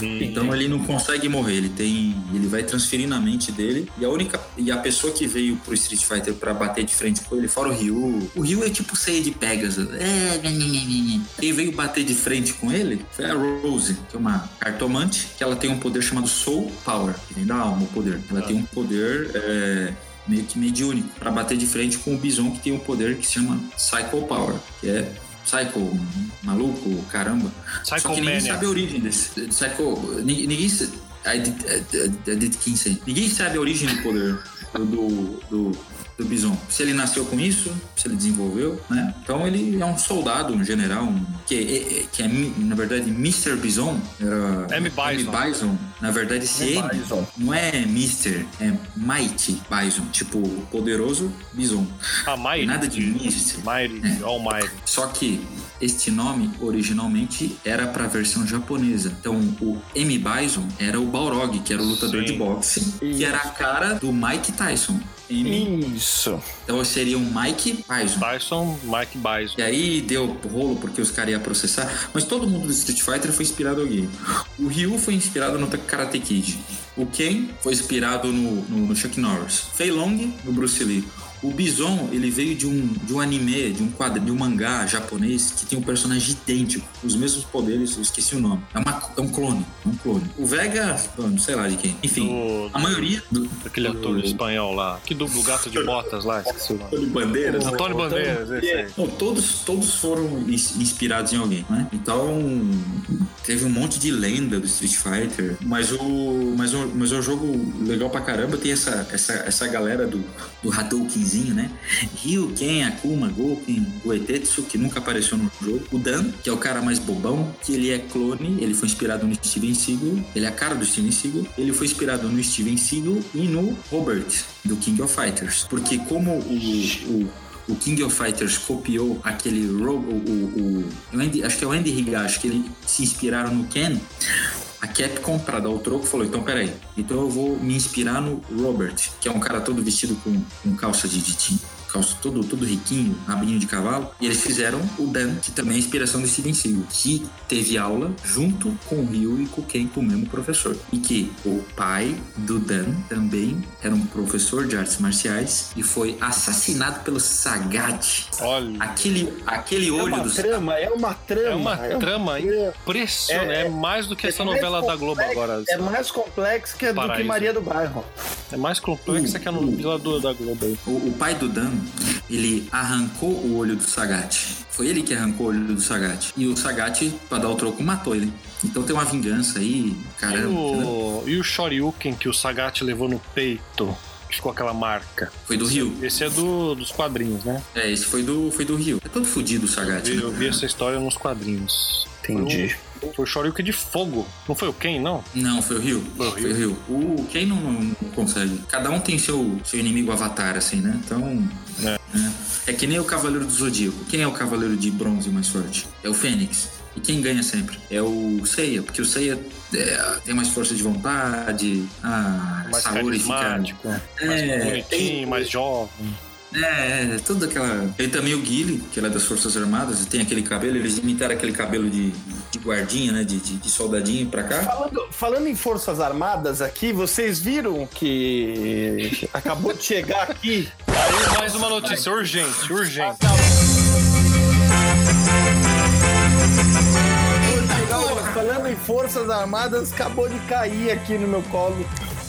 Então ele não consegue morrer, ele tem, ele vai transferir na mente dele e a única e a pessoa que veio pro Street Fighter pra bater de frente com ele, fora o Ryu, o Ryu é tipo ceia de Pegasus. É, nhê, nhê, nhê. Quem veio bater de frente com ele foi a Rose, que é uma cartomante, que ela tem um poder chamado Soul Power, que vem da alma o poder. Ela tem um poder é, meio que mediúnico pra bater de frente com o Bison, que tem um poder que se chama Psycho Power, que é Psycho, maluco, caramba. Só que ninguém sabe a origem desse. Psycho. ni- Ninguém. I did Kinsey. Ninguém sabe a origem do poder do, do, do Bison. Se ele nasceu com isso, se ele desenvolveu, né? Então ele é um soldado, um general, um, que, é, é- que é, na verdade, Mr. Bison. Era M. Bison. Bison. Na verdade, esse M Bison. não é Mr., é Mighty Bison. Tipo, poderoso Bison. A Mighty. Nada de Mr. Mighty, Almighty. Só que este nome originalmente era para a versão japonesa. Então o M Bison era o Balrog, que era o lutador Sim. de boxe, que era a cara do Mike Tyson. Isso. então seria um Mike Bison. Bison, Mike Bison. E aí deu rolo porque os caras iam processar, mas todo mundo do Street Fighter foi inspirado em alguém. O Ryu foi inspirado no Karate Kid. O Ken foi inspirado no, no, no Chuck Norris. Fei Long no Bruce Lee. O Bison, ele veio de um, de um anime, de um quadro, de um mangá japonês que tem um personagem idêntico, os mesmos poderes, eu esqueci o nome. É, uma, é um clone, é um clone. O Vega, não sei lá de quem. Enfim, Do- a maioria do, Aquele ator espanhol lá. Que dubla o gato de botas lá, esqueci o nome. de bandeiras. Antônio Bandeiras, esse aí. Não, todos, todos foram ins- inspirados em alguém, né? Então, teve um monte de lenda do Street Fighter, mas o, mas o, mas o jogo legal pra caramba tem essa, essa, essa galera do, do Hadoukenzinho, né? Ryu, Ken, Akuma, Goken, Goetetsu, que nunca apareceu no jogo. O Dan, que é o cara mais bobão, que ele é clone, ele foi inspirado no Steven Seagal, ele é a cara do Steven Seagal, ele foi inspirado no Steven Seagal e no Robert, do King of Fighters. Porque como o- o o King of Fighters copiou aquele ro- o, o, o- Andy- acho que é o Andy Higashi que ele se inspiraram no Ken a Capcom para dar o troco falou então peraí. Então eu vou me inspirar no Robert que é um cara todo vestido com, com calça de, de jean- calço todo, todo riquinho, rabinho de cavalo. E eles fizeram o Dan, que também é inspiração do Steven Seagal, que teve aula junto com o Ryu e com o Ken, com o mesmo professor. E que o pai do Dan também era um professor de artes marciais e foi assassinado pelo Sagat. Olha. Aquele, aquele É olho uma do trama, é uma trama. É uma trama impressionante. É, É- mais do que essa é novela da Globo agora. É mais complexo que a do que. Maria do Bairro. É mais complexa que a novela da Globo aí. O, o pai do Dan, ele arrancou o olho do Sagat. Foi ele que arrancou o olho do Sagat. E o Sagat, pra dar o troco, matou ele. Então tem uma vingança aí, E caramba. entendeu? o, e o Shoryuken que o Sagat levou no peito, que ficou aquela marca. Foi do Rio. Esse é do, dos quadrinhos, né? É, esse foi do, foi do Rio. É todo fudido o Sagat. Eu, eu né? vi essa história nos quadrinhos. Entendi. Foi o Shoryuken de fogo. Não foi o Ken, não? Não, foi o Rio. Foi o Foi o quem não, não consegue. Cada um tem seu, seu inimigo avatar, assim, né? Então. É. né? É que nem o Cavaleiro do Zodíaco. Quem é o Cavaleiro de Bronze mais forte? É o Fênix. E quem ganha sempre? É o Seiya, porque o Seiya é, tem mais força de vontade, a Mais saúde fica. carismático, mais É, bonitinho, tem- mais jovem. É, é, tudo aquela. Tem também o Guile, que ele é das Forças Armadas, e tem aquele cabelo, eles imitaram aquele cabelo de, de guardinha, né? De, de, de soldadinho pra cá. Falando, falando em Forças Armadas aqui, vocês viram que acabou de chegar aqui Aí mais uma notícia urgente, urgente. Falando em Forças Armadas, acabou de cair aqui no meu colo.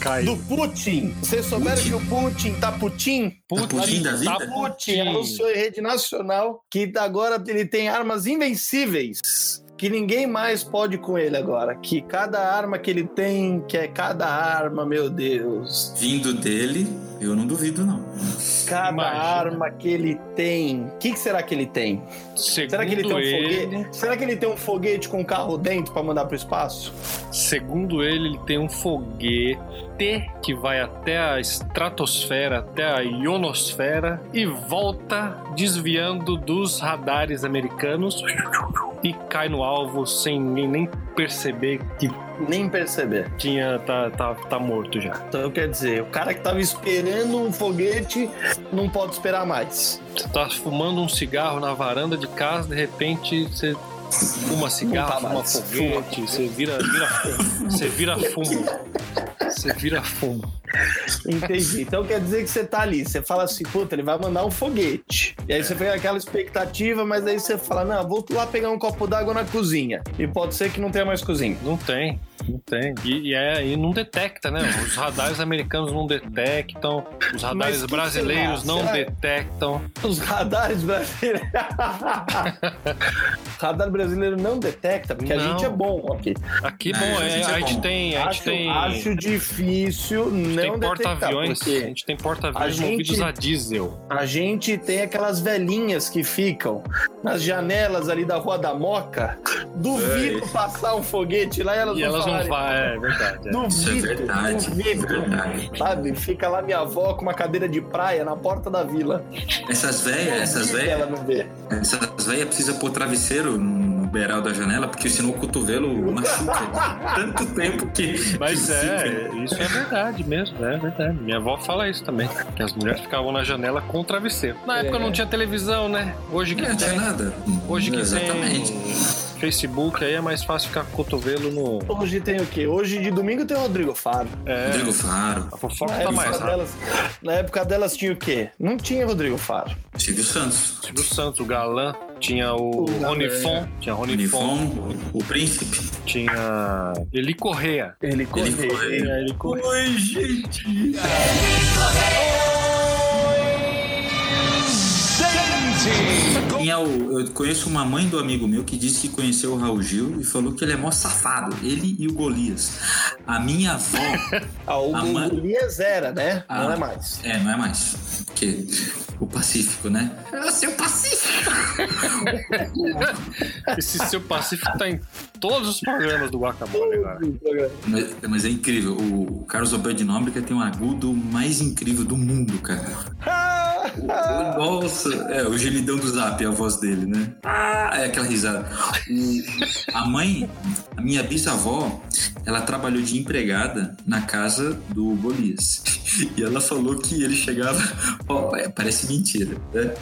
Caiu. Do Putin. Vocês souberam que o Putin tá Putin? Putin da vida? tá Putin anunciou em rede nacional que agora ele tem armas invencíveis. Que ninguém mais pode com ele agora. Que cada arma que ele tem, que é cada arma, meu Deus. Vindo dele, eu não duvido, não. Cada Imagina. arma que ele tem. O que, que será que ele tem? Segundo Será que ele tem um ele, foguete? Será que ele tem um foguete com um carro dentro pra mandar pro espaço? segundo ele, ele tem um foguete que vai até a estratosfera, até a ionosfera e volta desviando dos radares americanos e cai no alvo sem nem perceber que Nem perceber. tinha tá, tá, tá morto já. Então quer dizer, o cara que tava esperando um foguete não pode esperar mais. Você tá fumando um cigarro na varanda de casa, de repente você fuma cigarro, Não tá fuma foguete, você vira, vira. Você vira fumo. Você vira fumo. Entendi. Então quer dizer que você tá ali, você fala assim, puta, ele vai mandar um foguete. E aí você É. fica aquela expectativa, mas aí você fala, não, vou lá pegar um copo d'água na cozinha. E pode ser que não tenha mais cozinha. Não tem, não tem. E, e é, e não detecta, né? Os radares americanos não detectam, os radares brasileiros não Será? detectam. Os radares brasileiros. o *laughs* radar brasileiro não detecta, porque a Não. gente é bom aqui. Aqui, É, bom, a é, gente é a gente tem. A gente Acho, tem. acho difícil a gente não tem porta-aviões. A gente tem a porta-aviões gente- movidos a diesel. a gente tem aquelas velhinhas que ficam nas janelas ali da Rua da Moca. Duvido passar um foguete lá e elas E não elas não vão. É verdade. é. Duvido, Isso é verdade. duvido. É verdade. Sabe? Fica lá minha avó com uma cadeira de praia na porta da vila. Essas velhas, essas Duvido ela velhas, não vê. essas velhas precisam pôr travesseiro no beiral da janela, porque senão o cotovelo *laughs* machuca. Tanto tempo que. Mas que é, fica. isso é verdade mesmo, é verdade. Minha avó fala isso também. Que as mulheres ficavam na janela com travesseiro. Na época É. não tinha televisão, né? Hoje que Não tinha tem. nada. Hoje que Exatamente. tem Facebook, aí é mais fácil ficar com o cotovelo no. Hoje tem o quê? Hoje de domingo tem o Rodrigo Faro. É, Rodrigo Faro, a fofoca Na tá mais delas, na época delas tinha o quê? Não tinha Rodrigo Faro. Silvio Santos, Silvio Santos, o Galã, tinha o, O Rony é. Fon, tinha Rony Fon, Unifon, o Príncipe. tinha Eli Correia. Ele correu. Correia. Tinha Eli Correia. Oi, gente! Quem é o, eu conheço uma mãe do amigo meu que disse que conheceu o Raul Gil e falou que ele é mó safado, ele e o Golias. A minha avó, *laughs* Ah, o A mãe- Golias era, né? Não Ah. é mais. é, não é mais, porque o Pacífico, né? É o seu Pacífico! *laughs* Esse seu Pacífico tá em todos os programas do Guacamole agora. Mas, mas é incrível, o Carlos Alberto de Nóbrega tem um agudo mais incrível do mundo, cara. *laughs* Nossa, é, o gemidão do zap é a voz dele, né? Ah, é aquela risada. A mãe, a minha bisavó, ela trabalhou de empregada na casa do Golias. E ela falou que ele chegava. Ó, é, parece mentira, né?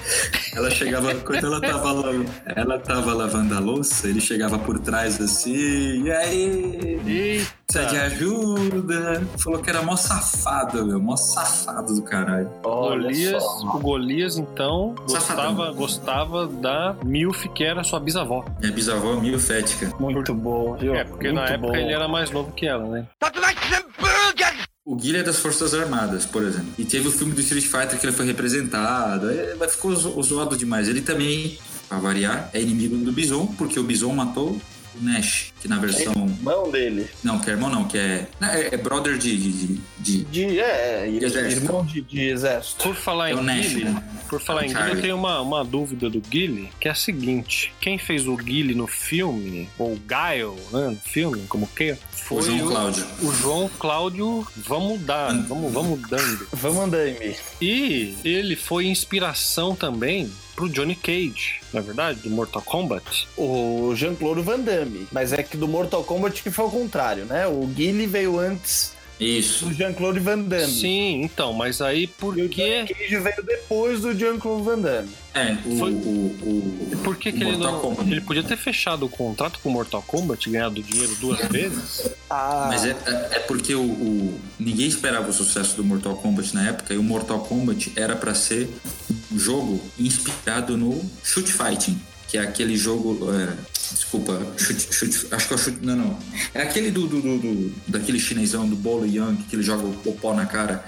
Ela chegava, quando ela tava, la- ela tava lavando a louça, ele chegava por trás assim, e aí? Precisa de ajuda. Falou que era mó safado, meu. Mó safado do caralho. Olha Golias, só. o Golias, então, gostava, gostava da Milf, que era sua bisavó. Minha bisavó mil fética. Muito bom, viu? É, porque Muito na época bom. ele era mais novo que ela, né? O Guilherme é das Forças Armadas, por exemplo. E teve o filme do Street Fighter que ele foi representado. Aí, Mas ficou zo- zoado demais. Ele também, pra variar, é inimigo do Bison, porque o Bison matou o Nash, que na versão. Mão dele. Não, que é irmão não, que é. É, é brother de. de, de- de- De, é, De exército. irmão de, de exército. Por falar É em o Nash, Guile, né? por falar É o em Guile, eu tenho uma, uma dúvida do Guile, que é a seguinte: quem fez o Guile no filme, ou Gaio, né, no filme, como que, foi O João Cláudio. o João Cláudio Vamos dar, Hum. vamos, vamos dando. Vamos andando. E ele foi inspiração também pro Johnny Cage, na verdade, do Mortal Kombat. O Jean-Claude Van Damme. Mas é que do Mortal Kombat que foi ao contrário, né? O Guile veio antes Isso. do Jean-Claude Van Damme. Sim, então, mas aí por E o que Johnny Cage veio depois do Jean-Claude Van Damme. É, o. Foi- o, o, Por que, o que ele Mortal não. Kombat. Ele podia ter fechado o contrato com o Mortal Kombat e ganhado dinheiro duas vezes? Ah, Mas é, é- é porque o, o- ninguém esperava o sucesso do Mortal Kombat na época e o Mortal Kombat era pra ser um jogo inspirado no Shoot Fighting, que é aquele jogo. é, desculpa, chute, chute- acho que é o chute. Não, não. É aquele do, do, do- do- daquele chinesão do Bolo Yang que ele joga o pó na cara.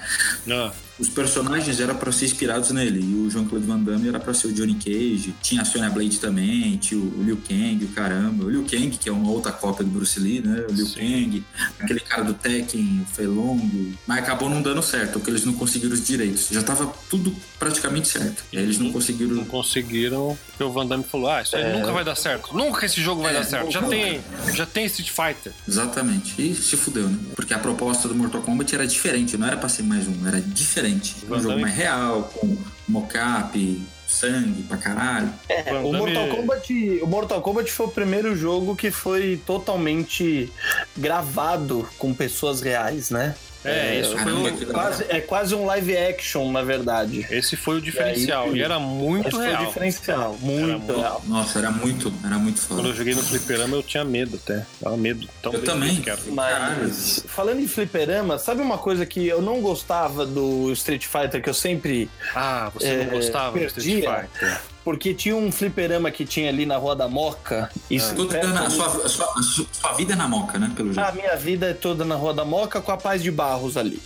Ah, Os personagens eram pra ser inspirados nele. E o Jean-Claude Van Damme era pra ser o Johnny Cage. Tinha a Sonya Blade também, tinha o Liu Kang, o caramba. O Liu Kang, que é uma outra cópia do Bruce Lee, né? O Liu Sim. Kang, aquele cara do Tekken, o Fei Long. Mas acabou não dando certo, porque eles não conseguiram os direitos. Já tava tudo praticamente certo. E aí eles não conseguiram. não conseguiram. Porque o Van Damme falou: Ah, isso aí nunca vai dar certo. Nunca esse jogo vai É, dar certo. Já tem, já tem Street Fighter. Exatamente. E se fudeu, né? Porque a proposta do Mortal Kombat era diferente, não era pra ser mais um, era diferente. Um Van jogo Damme- mais real, com mocap, sangue pra caralho. É, o Mortal Kombat, o Mortal Kombat foi o primeiro jogo que foi totalmente gravado com pessoas reais, né? É, isso foi Caramba, o, que Quase, é quase um live action, na verdade. esse foi o diferencial. aí- E, era muito Esse foi o real. diferencial, muito, muito- real. Nossa, era muito, era muito Quando eu foda. joguei no fliperama, eu tinha medo até. Tava medo. Tão Eu também. que era. Mas falando em fliperama, sabe uma coisa que eu não gostava do Street Fighter que eu sempre Ah, você É, não gostava do Street perdia. Fighter. Porque tinha um fliperama que tinha ali na Rua da Moca. Isso Tudo perto na- sua, sua- sua- vida é na moca, né? Pelo jeito. A minha vida é toda na Rua da Moca com a Paz de Barros ali.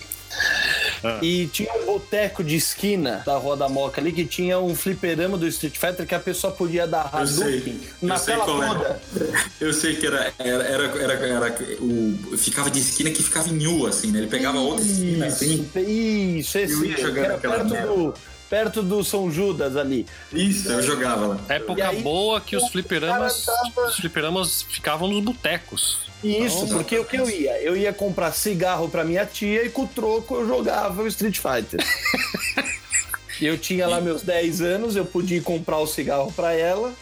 Ah. E tinha um boteco de esquina da Rua da Moca ali que tinha um fliperama do Street Fighter que a pessoa podia dar Hadouken na eu sei tela é. toda. *laughs* Eu sei que era, era, era, era, era o, ficava de esquina que ficava em nu, assim, né? Ele pegava outra esquina, assim. Isso, esse Eu ia jogando era aquela perto merda. do, perto do São Judas ali. Isso, eu jogava lá. Época aí, boa que os fliperamas, tava- os fliperamas ficavam nos botecos. Isso, Então, porque o que eu ia? Eu ia comprar cigarro pra minha tia e com o troco eu jogava o Street Fighter. E *laughs* eu tinha lá meus 10 anos, eu podia ir comprar o cigarro pra ela.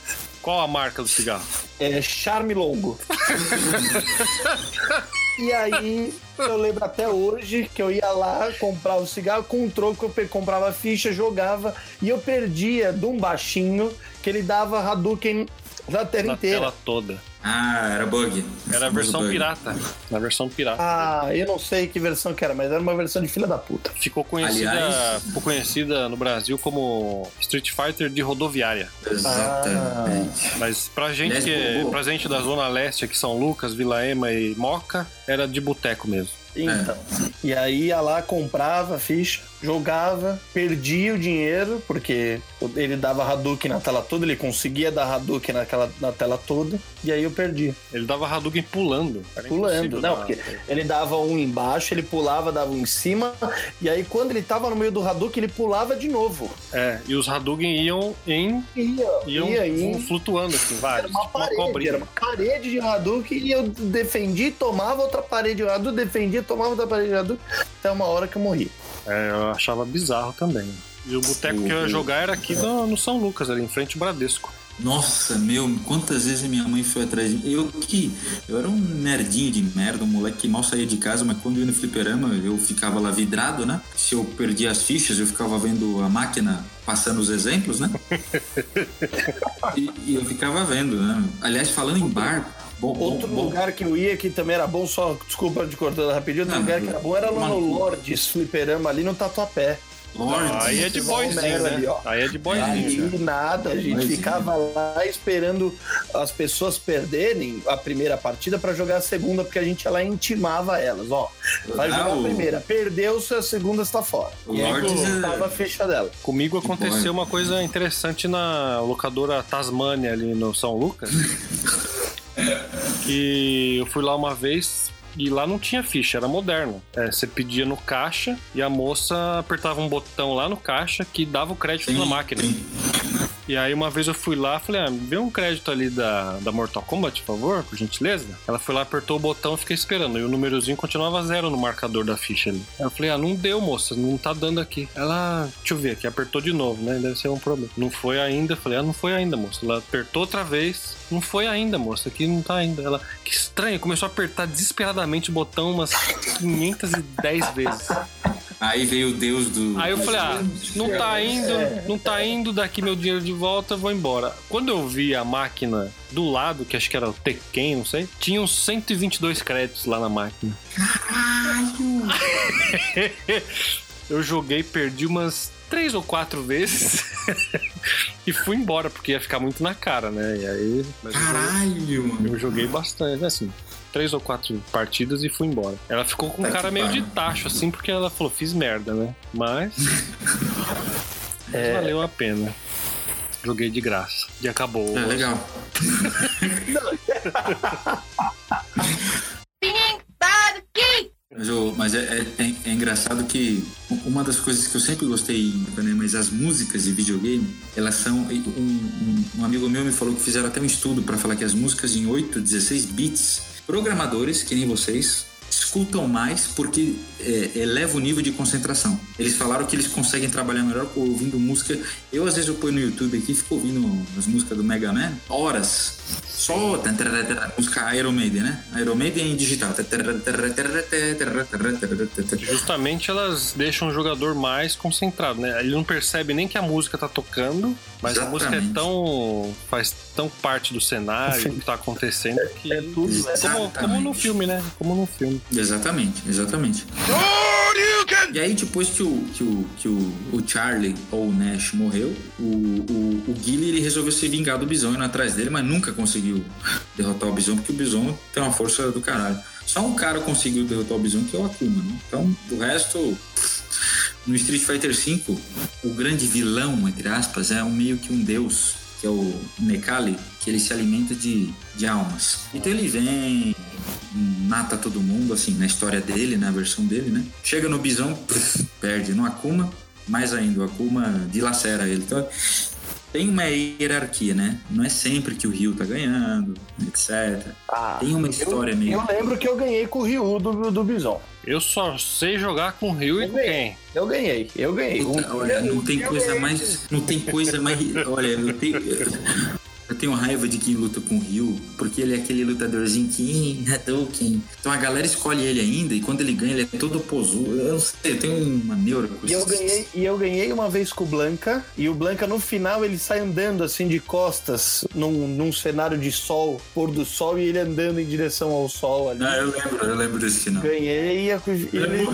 Qual a marca do cigarro? É Charme Longo. *laughs* e aí, eu lembro até hoje que eu ia lá comprar o cigarro, com um troco eu comprava ficha, jogava, e eu perdia de um baixinho que ele dava Hadouken na tela Na inteira. tela toda. Ah, era bug. Era a versão bug. pirata. Na versão pirata. Ah, eu não sei que versão que era, mas era uma versão de filha da puta. Ficou conhecida, Aliás- ficou conhecida no Brasil como Street Fighter de rodoviária. Exatamente. Mas pra gente, Aliás, que, pra gente da Zona Leste, aqui São Lucas, Vila Ema e Moca, era de boteco mesmo. Então. E aí ia lá, comprava a ficha, jogava, perdia o dinheiro, porque ele dava Hadouken na tela toda, ele conseguia dar Hadouken naquela, na tela toda, e aí eu perdi. Ele dava Hadouken pulando. Era Pulando. Não, dar- porque ele dava um embaixo, ele pulava, dava um em cima, e aí quando ele tava no meio do Hadouken, ele pulava de novo. É, e os Hadouken iam em. Ia, iam ia, ia. flutuando assim, Era vários. uma tipo uma parede, cobrinha. era uma parede de Hadouken e eu defendi, tomava outra parede de Hadouken, defendia, tomava outra parede de Hadouken, até uma hora que eu morri. É, eu achava bizarro também. E o boteco que eu ia jogar era aqui no, no São Lucas, ali em frente ao Bradesco. Nossa, meu, quantas vezes minha mãe foi atrás de mim. Eu que. Eu era um nerdinho de merda, um moleque que mal saía de casa, mas quando eu ia no fliperama, eu ficava lá vidrado, né? Se eu perdia as fichas, eu ficava vendo a máquina passando os exemplos, né? *laughs* e, e eu ficava vendo, né? Aliás, falando em bar. Bom, Outro bom, lugar que eu ia que também era bom, só desculpa de cortando rapidinho, outro Não, lugar que era bom era lá no. Lordes Fliperama, ali no Tatuapé. Lorde. Aí é de boyzinho, né? ali, ó. Aí é de boyzinho. Aí nada, a gente Boizinho. ficava lá esperando as pessoas perderem a primeira partida pra jogar a segunda, porque a gente ia lá e intimava elas, ó. Vai Ah, jogar a primeira, perdeu-se, a segunda está fora. E aí Lordes é- tava a ficha dela. Comigo Que aconteceu boy. uma coisa interessante na locadora Tasmania ali no São Lucas. *laughs* que eu fui lá uma vez e lá não tinha ficha, era moderno. É, você pedia no caixa e a moça apertava um botão lá no caixa que dava o crédito na máquina. E aí uma vez eu fui lá, falei, ah, me vê um crédito ali da, da Mortal Kombat, por favor, por gentileza. Ela foi lá, apertou o botão e fiquei esperando. E o númerozinho continuava zero no marcador da ficha ali. Aí eu falei, ah, não deu, moça, não tá dando aqui. Ela, deixa eu ver aqui, apertou de novo, né? Deve ser um problema. Não foi ainda. Falei, ah, não foi ainda, moça. Ela apertou outra vez. Não foi ainda, moça, aqui não tá ainda. Ela, que estranho, começou a apertar desesperadamente o botão umas 510 vezes. Aí veio o deus do. Aí eu falei, ah, não tá indo, não tá indo, daqui meu dinheiro de volta, vou embora. Quando eu vi a máquina do lado, que acho que era o Tekken, não sei, tinha uns 122 créditos lá na máquina. *laughs* eu joguei, perdi umas três ou quatro vezes *laughs* e fui embora, porque ia ficar muito na cara, né? E aí. mas eu- Caralho, mano. eu joguei bastante, assim. Três ou quatro partidas e fui embora. Ela ficou com um cara meio de tacho, assim, porque ela falou, fiz merda, né? Mas. *laughs* É. Valeu a pena. Joguei de graça. E acabou. É legal. *laughs* Mas, o- mas é, é- é- é engraçado que uma das coisas que eu sempre gostei, né, mas as músicas de videogame, elas são. Um, um- um amigo meu me falou que fizeram até um estudo para falar que as músicas em 8, 16 bits, programadores, que nem vocês, escutam mais porque é, eleva o nível de concentração. Eles falaram que eles conseguem trabalhar melhor ouvindo música. Eu, às vezes, eu ponho no YouTube aqui e fico ouvindo as músicas do Mega Man horas. Só tan, tarará, tarará, música Iron Maiden, né? Iron Maiden em digital. Justamente elas deixam o jogador mais concentrado, né? Ele não percebe nem que a música tá tocando, mas a música é Exatamente. tão. faz tão parte do cenário, do que tá acontecendo, que. É tudo, né? Como, como no filme, né? Como no filme. Exatamente, exatamente. E aí, depois que o, que o, que o, o Charlie ou o Nash morreu, o, o, o Guile ele resolveu se vingar do Bison indo atrás dele, mas nunca conseguiu derrotar o Bison, porque o Bison tem uma força do caralho. Só um cara conseguiu derrotar o Bison, que é o Akuma, né? Então, o resto. No Street Fighter V, o grande vilão, entre aspas, é um meio que um deus, que é o Nekali, que ele se alimenta de, de almas. Então ele vem, mata todo mundo, assim, na história dele, na versão dele, né? Chega no pff, perde. No Akuma, mais ainda, o Akuma dilacera ele. Então, tem uma hierarquia, né? Não é sempre que o Ryu tá ganhando, etc. Ah, Tem uma história eu, meio... eu lembro que eu ganhei com o Ryu do, do Bison. Eu só sei jogar com o Ryu e com quem? Eu ganhei, eu ganhei. Puta, olha, não tem eu coisa ganhei. mais. Não tem coisa mais. Olha, eu tenho. Eu tenho raiva de quem luta com o Ryu, porque ele é aquele lutadorzinho que. Hadouken. Então a galera escolhe ele ainda, e quando ele ganha, ele é todo posudo. Eu não sei, eu tenho uma neura com E eu, isso. ganhei, e eu ganhei uma vez com o Blanca, e o Blanca no final ele sai andando assim de costas num, num cenário de sol, pôr do sol, e ele andando em direção ao sol ali. Ah, eu lembro, eu lembro desse final. Ganhei e a- ele,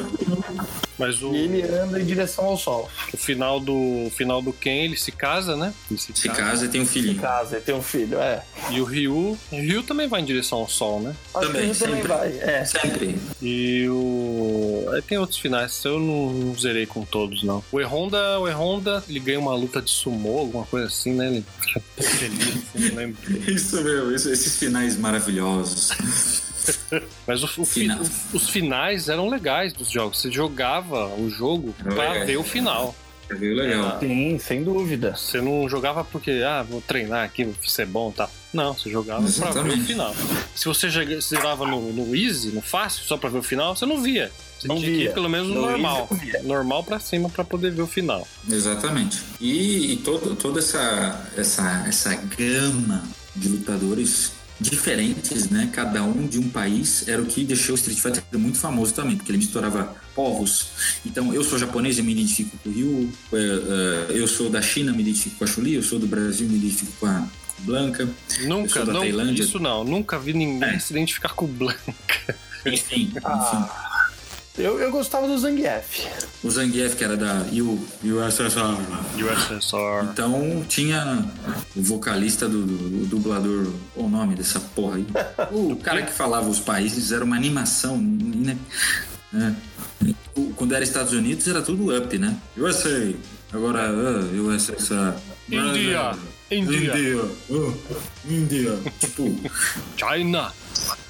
Mas o, ele anda em direção ao sol. o final do o final do Ken, ele se casa, né? Ele se Se casa. casa e tem um filhinho. casa, tem um filho, é. E o Ryu, o Ryu também vai em direção ao sol, né? Acho Também, que ele também sempre. vai, é. Sempre. E o. Aí tem outros finais, eu não, não zerei com todos, não. O E-Honda, o E-Honda, ele ganha uma luta de sumô, alguma coisa assim, né? Ele fica *laughs* feliz, assim, não lembro. Isso mesmo, isso- esses finais maravilhosos. *laughs* Mas o- o fi- os finais eram legais dos jogos. Você jogava o jogo legais. ver o final. Veio legal. Sim, sem dúvida. Você não jogava porque, ah, vou treinar aqui, vou ser bom e tal. Não, você jogava pra ver o Exatamente. final. Se você jogava no, no easy, no fácil, só pra ver o final, você não via. Você Não tinha que via. ir pelo menos no No normal. Normal pra cima pra poder ver o final. Exatamente. E, e todo, toda essa, essa, essa gama de lutadores diferentes, né? Cada um de um país, era o que deixou o Street Fighter muito famoso também, porque ele misturava povos. Então, eu sou japonês, eu me identifico com o Ryu, é, é, eu sou da China, me identifico com a Chun-Li, eu sou do Brasil, me identifico com a, Blanca. Eu Nunca, sou da não, Tailândia. isso não. Nunca vi ninguém É. se identificar com o Blanc. Enfim, enfim. Ah, eu, eu gostava do Zangief. O Zangief, que era da U, USSR. USSR. Então tinha o vocalista do, do- o dublador, o nome dessa porra aí? *laughs* O cara que falava os países era uma animação, né? O- Quando era Estados Unidos era tudo up, né? USA, agora uh, USSR. India, India. India, uh, India. Tipo, China.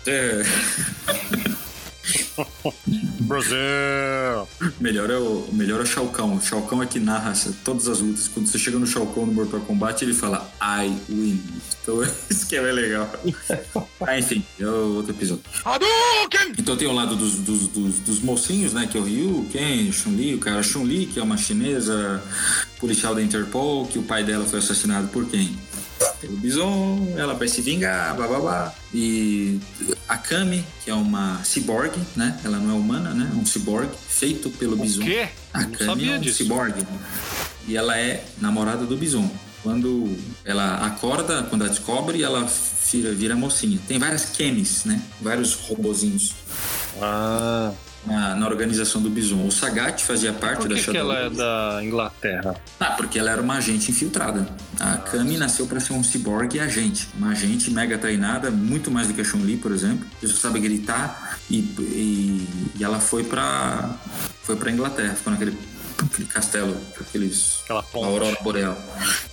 é, *laughs* Brasil. melhor é o melhor é o Shao Kahn. O Shao Kahn é que narra todas as lutas. Quando você chega no Shao Kahn no Mortal Kombat, ele fala I win. Então *laughs* isso que é legal. *laughs* Ah, enfim, é outro episódio. Então tem o lado dos, dos, dos, dos mocinhos, né? Que é o Ryu, Ken, Chun-Li, o cara Chun-Li, que é uma chinesa policial da Interpol, que o pai dela foi assassinado por quem? Pelo Bison, ela vai se vingar, blá blá blá. E a Kami, que é uma ciborgue, né? Ela não é humana, né? É um ciborgue feito pelo O Bison. quê? A Não Kami sabia é um disso. ciborgue. E ela é namorada do Bison. Quando ela acorda, quando ela descobre, ela vira, vira mocinha. Tem várias Kemis, né? Vários robozinhos Ah. Na, na organização do Bison. O Sagat fazia parte Por da que, que Shadow ela é da Inglaterra? Ah, porque ela era uma agente infiltrada. A Kami nasceu para ser um ciborgue agente. Uma agente mega treinada, muito mais do que a Chun-Li, por exemplo. Que só sabe gritar. E, e, e ela foi pra, foi pra Inglaterra. Ficou naquele aquele castelo, aqueles... Aquela A ponte. Aurora Boreal.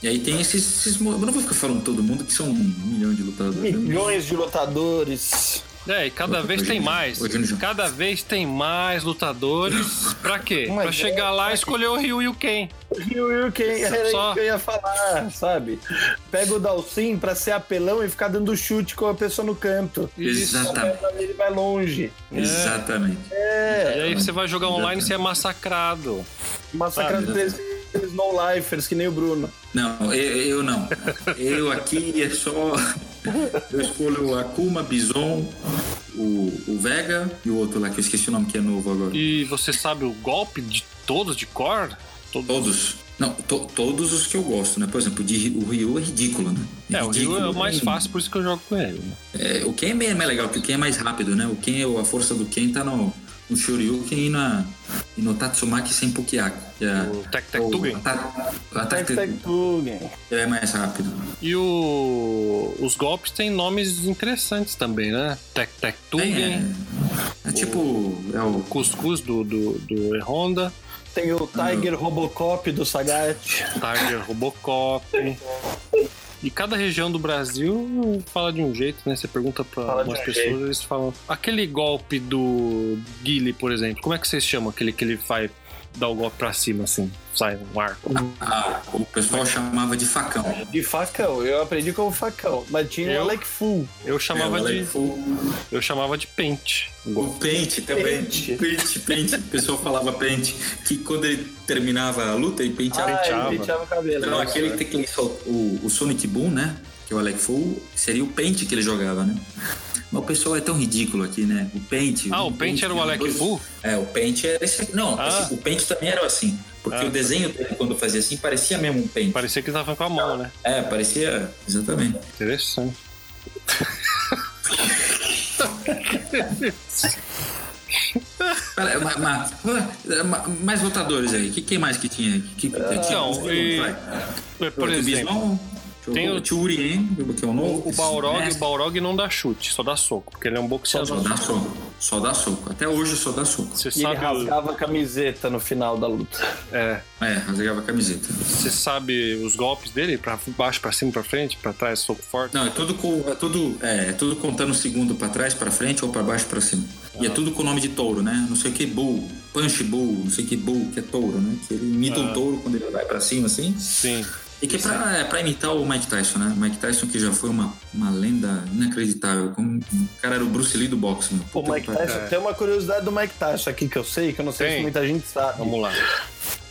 E aí tem esses, esses... Eu não vou ficar falando todo mundo, que são um milhão de lutadores. Milhões de lutadores. É, e cada vez tem mais. no- Cada vez tem mais lutadores. Pra quê? Mas Pra chegar lá e escolher o Ryu e o Ken. Ryu Ryu, quem era Só- isso que eu ia falar, sabe? Pega o Dalcin pra ser apelão e ficar dando chute com a pessoa no canto. Isso. Exatamente. Ele vai longe. Exatamente. É, E aí você vai jogar online e você é massacrado. massacrando Sabe, três no-lifers, que nem o Bruno. Não, eu, eu não. Eu aqui é só. Eu escolho o Akuma, Bison, o, o Vega e o outro lá que eu esqueci o nome que é novo agora. E você sabe o golpe de todos de cor? Todos. Todos. Não, to- todos os que eu gosto, né? Por exemplo, de, o Ryu é ridículo, né? É, o Ryu é o mais ridículo. fácil, por isso que eu jogo com ele. né? É, o Ken é mais legal, porque o Ken é mais rápido, né? O Ken, a força do Ken tá no, no Shoryuken e, na, e no Tatsumaki sem Pukiaku. Que é, O Tek Tek o Tugen. ata- o Tag ataque Tag Tugen. é mais rápido. E o... os golpes têm nomes interessantes também, né? Tek Tek Tem, Tugen, é, é tipo. É o Cuscuz do, do, do Honda, Tem o Tiger Robocop do Sagat. Tiger Robocop. *laughs* E cada região do Brasil fala de um jeito, né? Você pergunta pra Fala algumas um pessoas, jeito. eles falam. Aquele golpe do Guile, por exemplo, como é que vocês chamam aquele que ele faz dar o golpe pra cima, assim? Sai um arco. Ah, o pessoal chamava de facão. De facão, eu aprendi com o facão. Mas tinha Eu? o Alec Full. Eu chamava É, de. Alec Fu- Eu chamava de pente. o pente também. Pente. Pente, pente. O pessoal falava pente. Que quando ele terminava a luta, ele penteava. Ah, penteava. ele penteava o cabelo. Então, Nossa, aquele que tem sol- o, o Sonic Boom, né? Que é o Alec Full, seria o pente que ele jogava, né? Mas o pessoal é tão ridículo aqui, né? O pente. Ah, o pente era o Alec dois- Full? É, o pente era esse. Não, Ah. esse- o pente também era assim. Porque Ah, o desenho dele, quando fazia assim, parecia mesmo um pente. Parecia que ele tava com a mão, né? É, parecia. Exatamente. Interessante. Pera, ma- ma- ma- mais lutadores aí. Que, quem mais que tinha? Que, que, tinha Então, e- vai. Por exemplo, tem o- Tchurien, que é o novo. o Balrog, o Balrog não dá chute, só dá soco, porque ele é um Só boxeador. dá soco. Só dá soco. Até hoje só dá soco. Você ele sabe. o- rasgava a camiseta no final da luta. É. É, rasgava a camiseta. Você sabe os golpes dele? Pra baixo, pra cima, pra frente, pra trás, soco forte? Não, é tudo, com, é tudo, é, é tudo contando o segundo pra trás, pra frente ou pra baixo, pra cima. E é tudo com o nome de touro, né? Não sei o que bull, punch bull, não sei o que bull, que é touro, né? Que ele imita um touro quando ele vai pra cima, assim. Sim. E que é pra, é pra imitar o Mike Tyson, né? O Mike Tyson que já foi uma, uma lenda inacreditável. Como, o cara era o Bruce Lee do boxe, mano. O Mike. Tyson, tem uma curiosidade do Mike Tyson aqui que eu sei, que eu não sei Tem. se muita gente sabe. Vamos lá.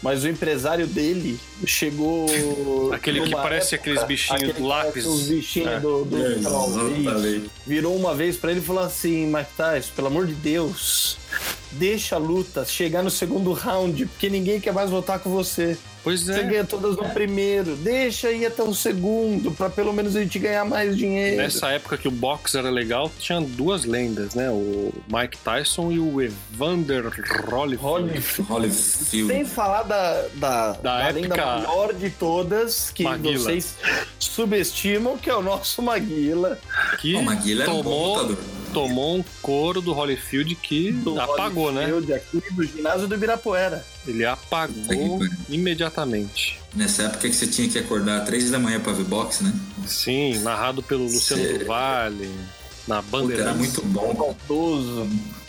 Mas o empresário dele chegou. *laughs* Aquele que parece aqueles bichinhos aquele que lápis. Os bichinhos É. do, do É, Troll. Virou uma vez pra ele e falou assim: Mike Tyson, pelo amor de Deus, deixa a luta chegar no segundo round, porque ninguém quer mais voltar com você. Pois Você é. ganha todas no primeiro, deixa ir até o segundo, pra pelo menos a gente ganhar mais dinheiro. Nessa época que o boxe era legal, tinha duas lendas, né? O Mike Tyson e o Evander Holyfield. Holyfield. Holyfield. Sem falar da, da, da, lenda época- maior de todas, que Maguila. vocês subestimam, que é o nosso Maguila. Que O Maguila um tomou, lutador. Tomou um couro do Holyfield que do apagou, né? Holyfield Aqui do ginásio do Ibirapuera. Ele apagou imediatamente. Nessa época que você tinha que acordar às três da manhã pra ver boxe, né? Sim, narrado pelo Luciano Sério? do Vale, na Puta, Bandeirantes. era muito bom. Maldoso.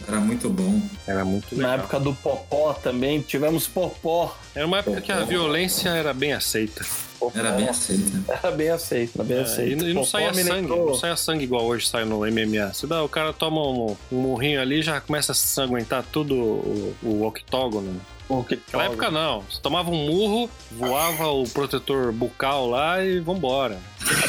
Era muito bom. Era muito Na legal. época do Popó também, tivemos Popó. Era uma época que a violência era bem aceita. Popó. Era bem aceito. né? Era bem aceito, era bem É, aceito. e, e não Popó saia sangue, não saia sangue igual hoje sai no MMA. Você dá, o cara toma um, um murrinho ali já começa a sanguentar tudo o, o octógono. Naquela época não. Você tomava um murro, voava o protetor bucal lá e vambora.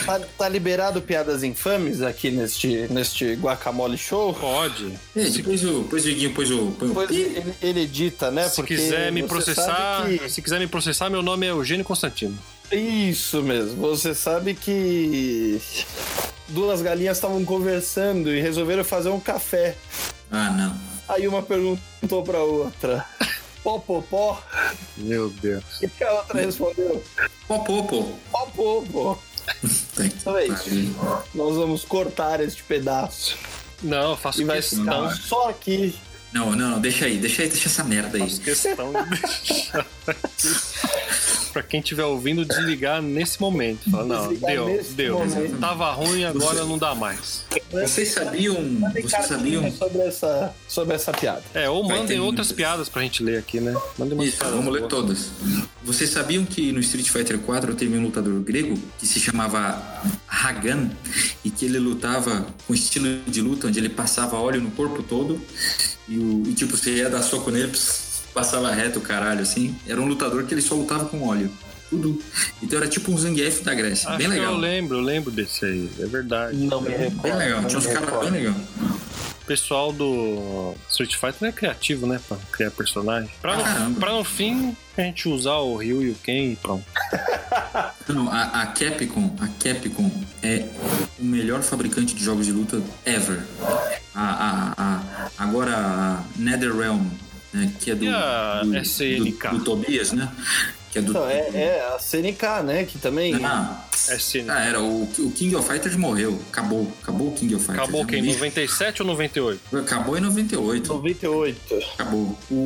Tá, tá liberado piadas infames aqui neste, neste Guacamole Show? Pode. É, depois o, depois o Diguinho pôs o. põe o ele, ele edita, né? Se Porque quiser me processar, que- se quiser me processar, meu nome é Eugênio Constantino. Isso mesmo. Você sabe que duas galinhas estavam conversando e resolveram fazer um café. Ah, não. Aí uma perguntou pra outra: *laughs* Pó, pó, pó? Meu Deus. E que a outra respondeu: Pô, pô, Então é. Nós vamos cortar este pedaço. Não, eu faço E vai questão. ficar só aqui. Não, não, não, deixa aí, deixa aí, deixa essa merda aí. Faço questão de deixar aqui pra quem estiver ouvindo desligar nesse momento. Fala, não, Desligar deu, deu. momento. Tava ruim, agora não dá mais. Vocês sabiam. Vocês sabiam. sobre essa, sobre essa piada. É, ou mandem outras muitas. piadas pra gente ler aqui, né? Mandem umas Isso, piadas vamos ler todas. Vocês sabiam que no Street Fighter 4 teve um lutador grego que se chamava Hagan e que ele lutava com estilo de luta onde ele passava óleo no corpo todo e, o, e tipo, você ia dar soco nele, pss, passava reto o caralho, assim. Era um lutador que ele só lutava com óleo. Tudo. Então era tipo um Zangief da Grécia. Acho bem que legal. eu lembro, eu lembro desse aí, é verdade. Não me recordo. Bem legal. não Tinha uns caras bem legal. O pessoal do Street Fighter é criativo, né? Pra criar personagem. Pra, no, pra no fim a gente usar o Ryu e o Ken e pronto. *laughs* Não, a, a Capcom, a Capcom é o melhor fabricante de jogos de luta ever. A, a, a- agora a NetherRealm, né, que é do, a do, SNK? do, do Tobias, né? Que é do. Não, é, é a CNK, né? Que também. Ah, SN. ah, era o, o King of Fighters morreu. Acabou. Acabou o King of Fighters. Acabou É um quem? lixo. 97 ou 98? Acabou em 98. 98. Acabou. O, o,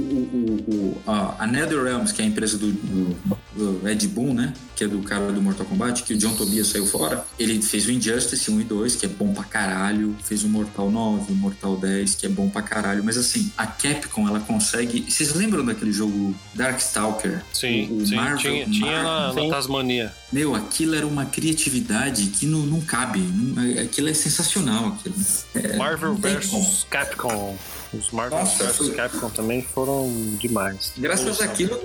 o, o- a, a NetherRealms, que é a empresa do, do- do Ed Boon, né? Que é do cara do Mortal Kombat, que o John Tobias saiu fora. Ele fez o Injustice 1 e 2, que é bom pra caralho. Fez o Mortal 9, o Mortal 10, que é bom pra caralho. Mas assim, a Capcom, ela consegue... Vocês lembram daquele jogo Darkstalker? Sim, O- o sim. Marvel- tinha tinha na, Sim. na Tasmania. Meu, aquilo era uma criatividade que não, não cabe. Não- aquilo é sensacional, aquilo. É, Marvel vs Capcom. Os Marvel vs Capcom também foram demais. Graças àquilo,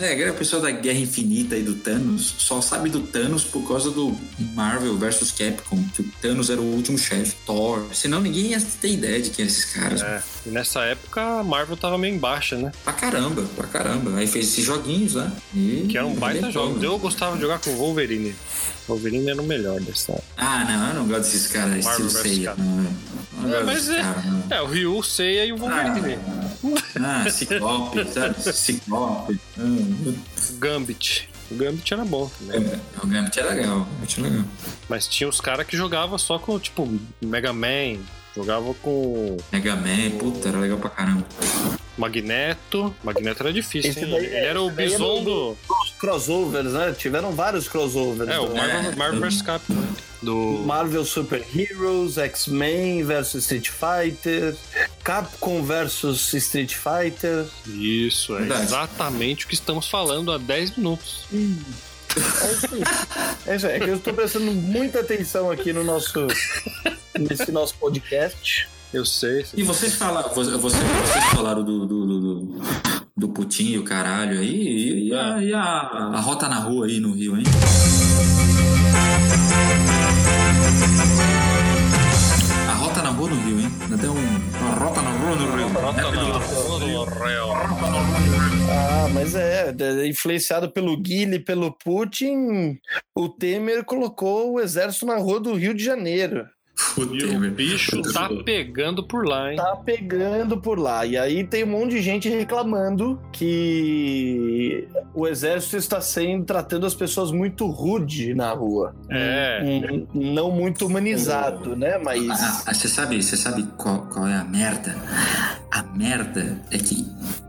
é, o pessoal da Guerra Infinita e do Thanos só sabe do Thanos por causa do Marvel vs Capcom, que o Thanos era o último chefe, Thor. Senão ninguém ia ter ideia de quem eram esses caras. É, e nessa época a Marvel tava meio em baixa, né? Pra caramba, pra caramba. Aí fez esses joguinhos, né? E Que eram baita arrebentou. jogos. Eu gostava de jogar com o Wolverine. Wolverine era o melhor dessa. Ah, não, eu não gosto desses caras estilo. Seiya. Não, não É, mas é- caras, não. É, o Ryu, o Seiya e o Wolverine. Ah, Ciclope, sabe? Ciclope. Hum, Gambit. O Gambit era bom também. é, O Gambit é legal, o Gambit é legal. Mas tinha os caras que jogavam só com, tipo, Mega Man, Jogava com Mega Man, puta, era legal pra caramba. Magneto. Magneto era difícil, Esse hein? daí Ele é- era o é bison do. Os crossovers, né? Tiveram vários crossovers. É, o do- Marvel, Marvel vs. Capcom. né? Do. Marvel Super Heroes, X-Men versus Street Fighter, Capcom versus Street Fighter. Isso, é exatamente o que estamos falando há 10 minutos. É aí. É isso aí. É que eu estou prestando muita atenção aqui no nosso nesse nosso podcast. Eu sei. E vocês falaram, você, você- vocês falaram do, do, do, do, do Putin e o caralho aí, e, e a, e a, a rota na rua aí no Rio, hein? A rota na rua no Rio, hein? Até um, É, na do- rua do réu. Ah, mas é, é, influenciado pelo Guile e pelo Putin, o Temer colocou o exército na rua do Rio de Janeiro. O E o bicho tá pegando por lá, hein? Tá pegando por lá. E aí tem um monte de gente reclamando que o exército está sendo tratando as pessoas muito rude na rua. É. Um- um- não muito humanizado, né? Mas. Ah, ah, Você sabe, você sabe qual, qual é a merda? A merda é que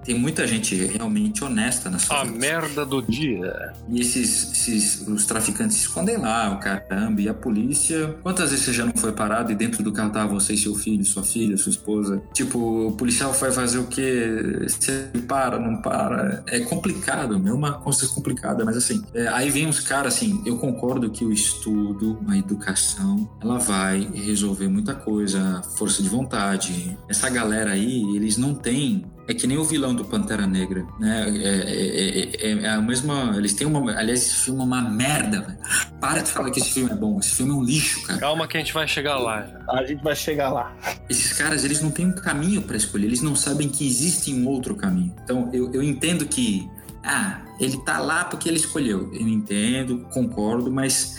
tem muita gente realmente honesta nas A suas merda do dia. E esses, esses os traficantes se escondem lá, o caramba, e a polícia. Quantas vezes você já não foi parado e dentro do carro tava você e seu filho, sua filha, sua esposa? Tipo, o policial vai fazer o quê? Você para, não para? É complicado, é uma coisa complicada, mas assim, é, aí vem os caras assim, eu concordo que o estudo, a educação, ela vai resolver muita coisa, força de vontade. Essa galera aí, eles não têm é que nem o vilão do Pantera Negra, né? É, é, é- é a mesma. Eles têm uma. Aliás, esse filme é uma merda, velho. Para de falar que esse filme é bom. Esse filme é um lixo, cara. Calma que a gente vai chegar lá. A gente vai chegar lá. Esses caras, eles não têm um caminho pra escolher. Eles não sabem que existe um outro caminho. Então, eu, eu entendo que. Ah, ele tá lá porque ele escolheu. Eu entendo, concordo, mas.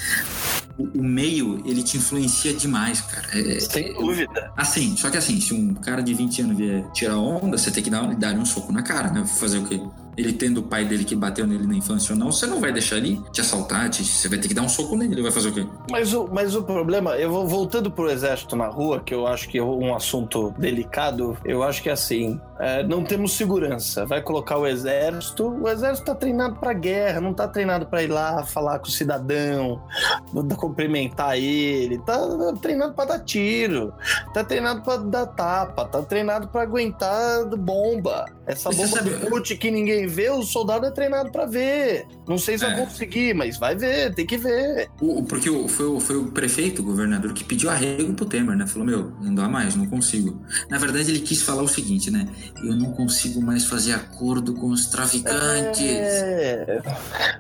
O, o meio, ele te influencia demais, cara. É- Sem dúvida. Assim, só que assim, se um cara de 20 anos vier tirar onda, você tem que dar, dar um soco na cara, né? Fazer o quê? Ele tendo o pai dele que bateu nele na infância ou não, você não vai deixar ele te assaltar, te- você vai ter que dar um soco nele, ele vai fazer o quê? Mas o, mas o problema, eu vou voltando pro exército na rua, que eu acho que é um assunto delicado, eu acho que é assim, é, não temos segurança. Vai colocar o exército, o exército tá treinado pra guerra, não tá treinado pra ir lá falar com o cidadão, cumprimentar ele, tá treinado pra dar tiro, tá treinado pra dar tapa, tá treinado pra aguentar bomba. Essa bomba sabe- que ninguém vê, o soldado é treinado pra ver. Não sei se É. eu conseguir, mas vai ver, tem que ver. O, o- porque o- foi, o- foi o prefeito, o governador, que pediu arrego pro Temer, né? Falou, meu, não dá mais, não consigo. Na verdade, ele quis falar o seguinte, né? Eu não consigo mais fazer acordo com os traficantes. É,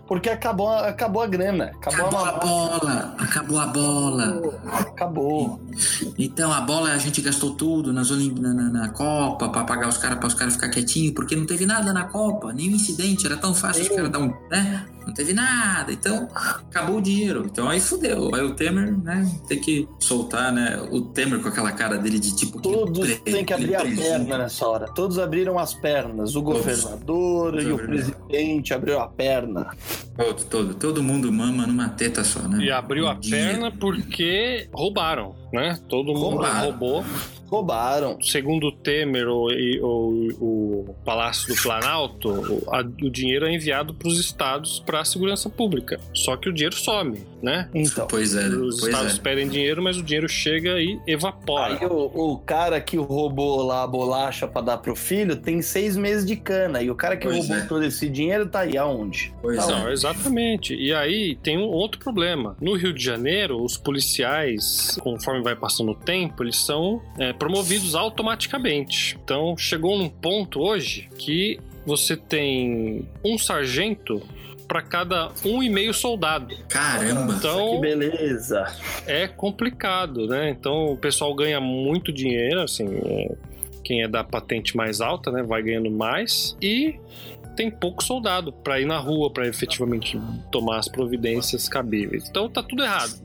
porque acabou, acabou a grana. Acabou, Acabou a a bola, acabou a bola. Acabou. Então a bola a gente gastou tudo nas Olimp... na, na- na Copa pra pagar os caras para os caras ficar quietinhos, porque não teve nada na Copa, nenhum incidente, era tão fácil os caras dar um, né? Não teve nada, então acabou o dinheiro. Então aí fudeu. Aí o Temer, né, tem que soltar, né? O Temer com aquela cara dele de tipo Todos pre- têm que abrir a perna nessa hora. Todos abriram as pernas. O governador Todos e o abriram. presidente abriu a perna. Todo, todo, todo mundo mama numa teta só, né? E abriu a Dinheiro. perna porque roubaram, né? Todo mundo Roubaram. roubou. Roubaram. Segundo o Temer, o, e- o, o Palácio do Planalto, o, a- o dinheiro é enviado para os estados para a segurança pública. Só que o dinheiro some, né? Então. Pois é, Os pois estados é. pedem dinheiro, mas o dinheiro chega e evapora. Aí o, o cara que roubou lá a bolacha pra dar pro filho tem seis meses de cana. E o cara que Pois roubou é. todo esse dinheiro tá aí aonde? Pois Tá é. Não, exatamente. E aí tem um outro problema. No Rio de Janeiro, os policiais, conforme vai passando o tempo, eles são é, promovidos automaticamente. Então chegou num ponto hoje que você tem um sargento para cada um e meio soldado. Caramba. Que Então beleza. é complicado, né? Então o pessoal ganha muito dinheiro, assim, é, quem é da patente mais alta, né, vai ganhando mais e tem pouco soldado para ir na rua para efetivamente tomar as providências cabíveis. Então tá tudo errado.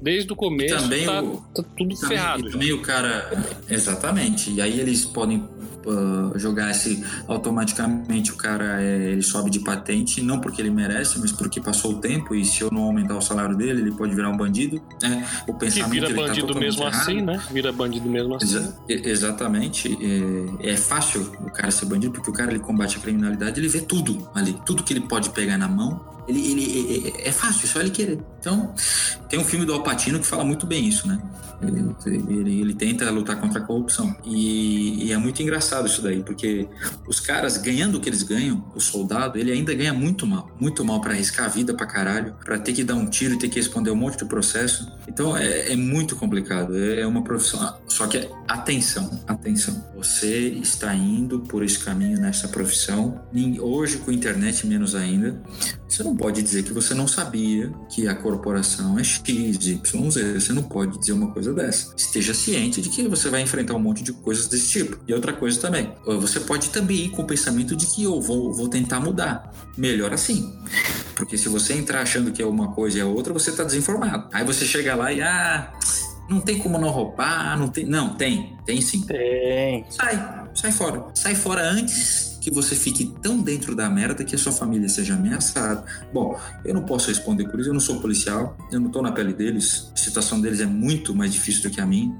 Desde o começo também tá, o- tá tudo Também, ferrado. também o cara. Exatamente. E aí eles podem uh, jogasse automaticamente o cara é, ele sobe de patente, não porque ele merece, mas porque passou o tempo e se eu não aumentar o salário dele, ele pode virar um bandido. É, o Que pensamento vira ele tá bandido totalmente mesmo errado. assim, né? Vira bandido mesmo assim. Exa- exatamente. É, é fácil o cara ser bandido porque o cara ele combate a criminalidade, ele vê tudo ali, tudo que ele pode pegar na mão. Ele, ele- é, é- fácil, só ele querer. Então, tem um filme do Alpatino que fala muito bem isso, né? Ele, ele- ele tenta lutar contra a corrupção. E, e é muito engraçado isso daí, porque os caras ganhando o que eles ganham, o soldado, ele ainda ganha muito mal. Muito mal pra arriscar a vida pra caralho, pra ter que dar um tiro e ter que responder um monte de processo. Então é, é muito complicado. É é uma profissão. Só que atenção, atenção. Você está indo por esse caminho nessa profissão. Hoje, com internet, menos ainda. Você não pode dizer que você não sabia que a corporação é X, Y, Z. Você não pode dizer uma coisa dessa. Esteja ciente de que você vai enfrentar um monte de coisas desse tipo. E outra coisa também, você pode também ir com o pensamento de que eu vou, vou tentar mudar. Melhor assim. Porque se você entrar achando que é uma coisa e é outra, você está desinformado. Aí você chega lá e, ah, não tem como não roubar, não tem. Não, tem, tem sim. Tem. Sai, sai fora. Sai fora antes que você fique tão dentro da merda que a sua família seja ameaçada. Bom, eu não posso responder por isso, eu não sou policial, eu não tô na pele deles, a situação deles é muito mais difícil do que a minha.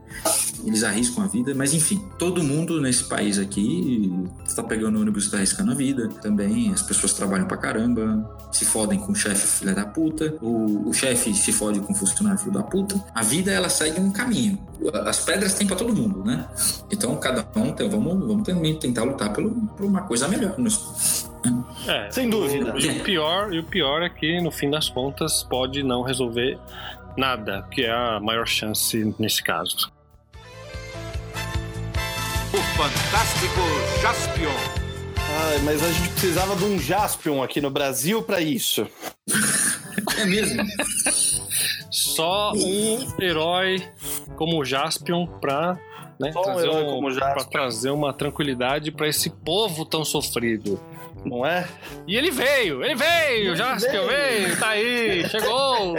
Eles arriscam a vida, mas enfim, todo mundo nesse país aqui está pegando ônibus e está arriscando a vida também. As pessoas trabalham pra caramba, se fodem com o chefe filha da puta, o, o chefe se fode com o funcionário filho da puta. A vida ela segue um caminho. As pedras tem pra todo mundo, né? Então cada um tem, vamos, vamos também tentar lutar pelo, por uma coisa melhor. Nós- É, Sem dúvida. E o pior, e o pior é que, no fim das contas, pode não resolver nada, que é a maior chance nesse caso. O Fantástico Jaspion. Ai, mas a gente precisava de um Jaspion aqui no Brasil pra isso. É mesmo? Só um herói como o Jaspion pra, né, Só um trazer, herói um- como o pra trazer uma tranquilidade pra esse povo tão sofrido. Não é? E ele veio, ele veio, Ele Jaspion veio. veio, tá aí, chegou.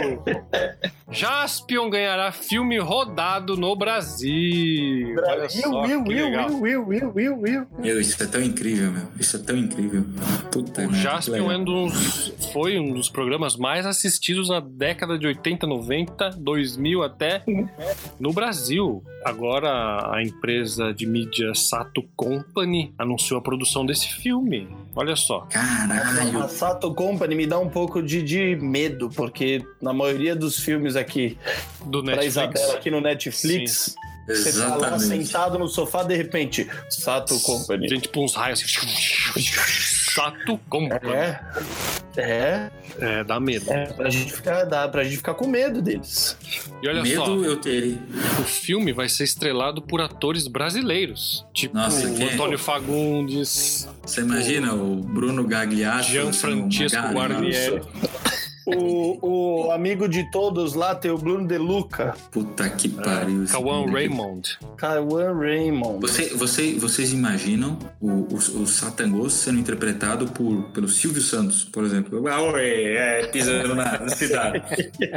Jaspion ganhará filme rodado no Brasil. Olha só, Will, que Will, legal. Will, Will, Will, Will, Will. Meu, isso é tão incrível, meu. Isso é tão incrível. Puta O Jaspion é um dos, foi um dos programas mais assistidos na década de 80, 90, 2000 até no Brasil. Agora a empresa de mídia Sato Company anunciou a produção desse filme. Olha só. Caralho. A Sato Company me dá um pouco de, de medo, porque na maioria dos filmes aqui Do pra Netflix. Isabela aqui no Netflix, você tá lá Exatamente. sentado no sofá, de repente, Sato Company. Tem tipo uns raios assim. Sato Company. É, é, É, dá medo. é pra gente ficar, dá pra gente ficar com medo deles. E olha só, Medo eu terei. o filme vai ser estrelado por atores brasileiros. Tipo Nossa, o quem é? Antônio Fagundes, Você imagina o Bruno Gagliasso? Gianfrancesco sendo uma Guarnieri. O, o amigo de todos lá tem o Bruno De Luca, Puta que pariu. Cauã menino. Raymond. Cauã Raymond. Você, você, vocês imaginam o, o, o Satangos sendo interpretado por, pelo Silvio Santos, por exemplo? Ah, oi, é, pisando na cidade.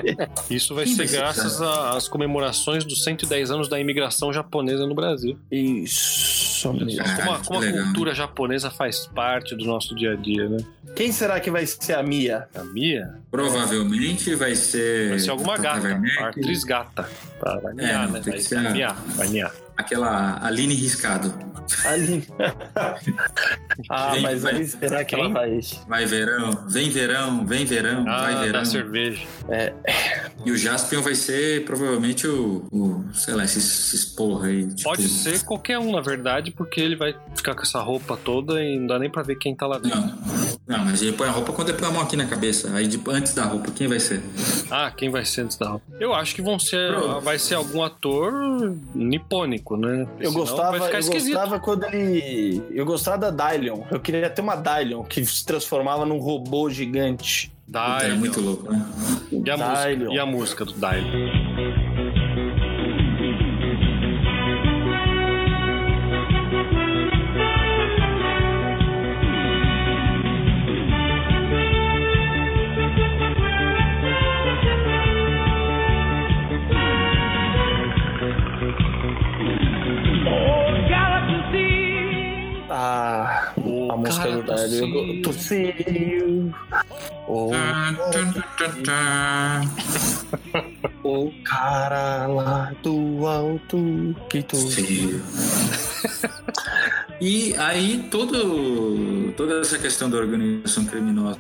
*laughs* Isso vai Quem ser graças às comemorações dos 110 anos da imigração japonesa no Brasil. Isso Caralho, Como a, como a cultura japonesa faz parte do nosso dia a dia, né? Quem será que vai ser a Mia? A Mia Provavelmente vai ser. vai ser alguma gata, Werneck, uma atriz gata. Tá, vai É, miar, não, né? Vai, ser vai a- miar, vai miar. Aquela Aline Riscado. Ali. *laughs* ah, Vem, mas vai. aí será que ela vai? Vai verão, vem verão, vem verão, vai Ah, verão. da cerveja. E o Jaspion vai ser provavelmente o, o sei lá, esses, esses porra aí. tipo- Pode ser qualquer um, na verdade, porque ele vai ficar com essa roupa toda e não dá nem pra ver quem tá lá dentro. Não, não, mas ele põe a roupa quando ele põe a mão aqui na cabeça. Aí de- antes da roupa, quem vai ser? Ah, quem vai ser antes da roupa? Eu acho que vão ser. Pronto. Vai ser algum ator nipônico, né? Eu Senão gostava, eu esquisito. gostava quando ele. Eu gostava da Dylion. Eu queria ter uma Dylion que se transformava num robô gigante. Puta, é Dylion. muito louco, né? E a, música, Dylion. e a música do Dylion? Tossiu. O, cara lá do alto que. Sim. E aí, todo, toda essa questão da organização criminosa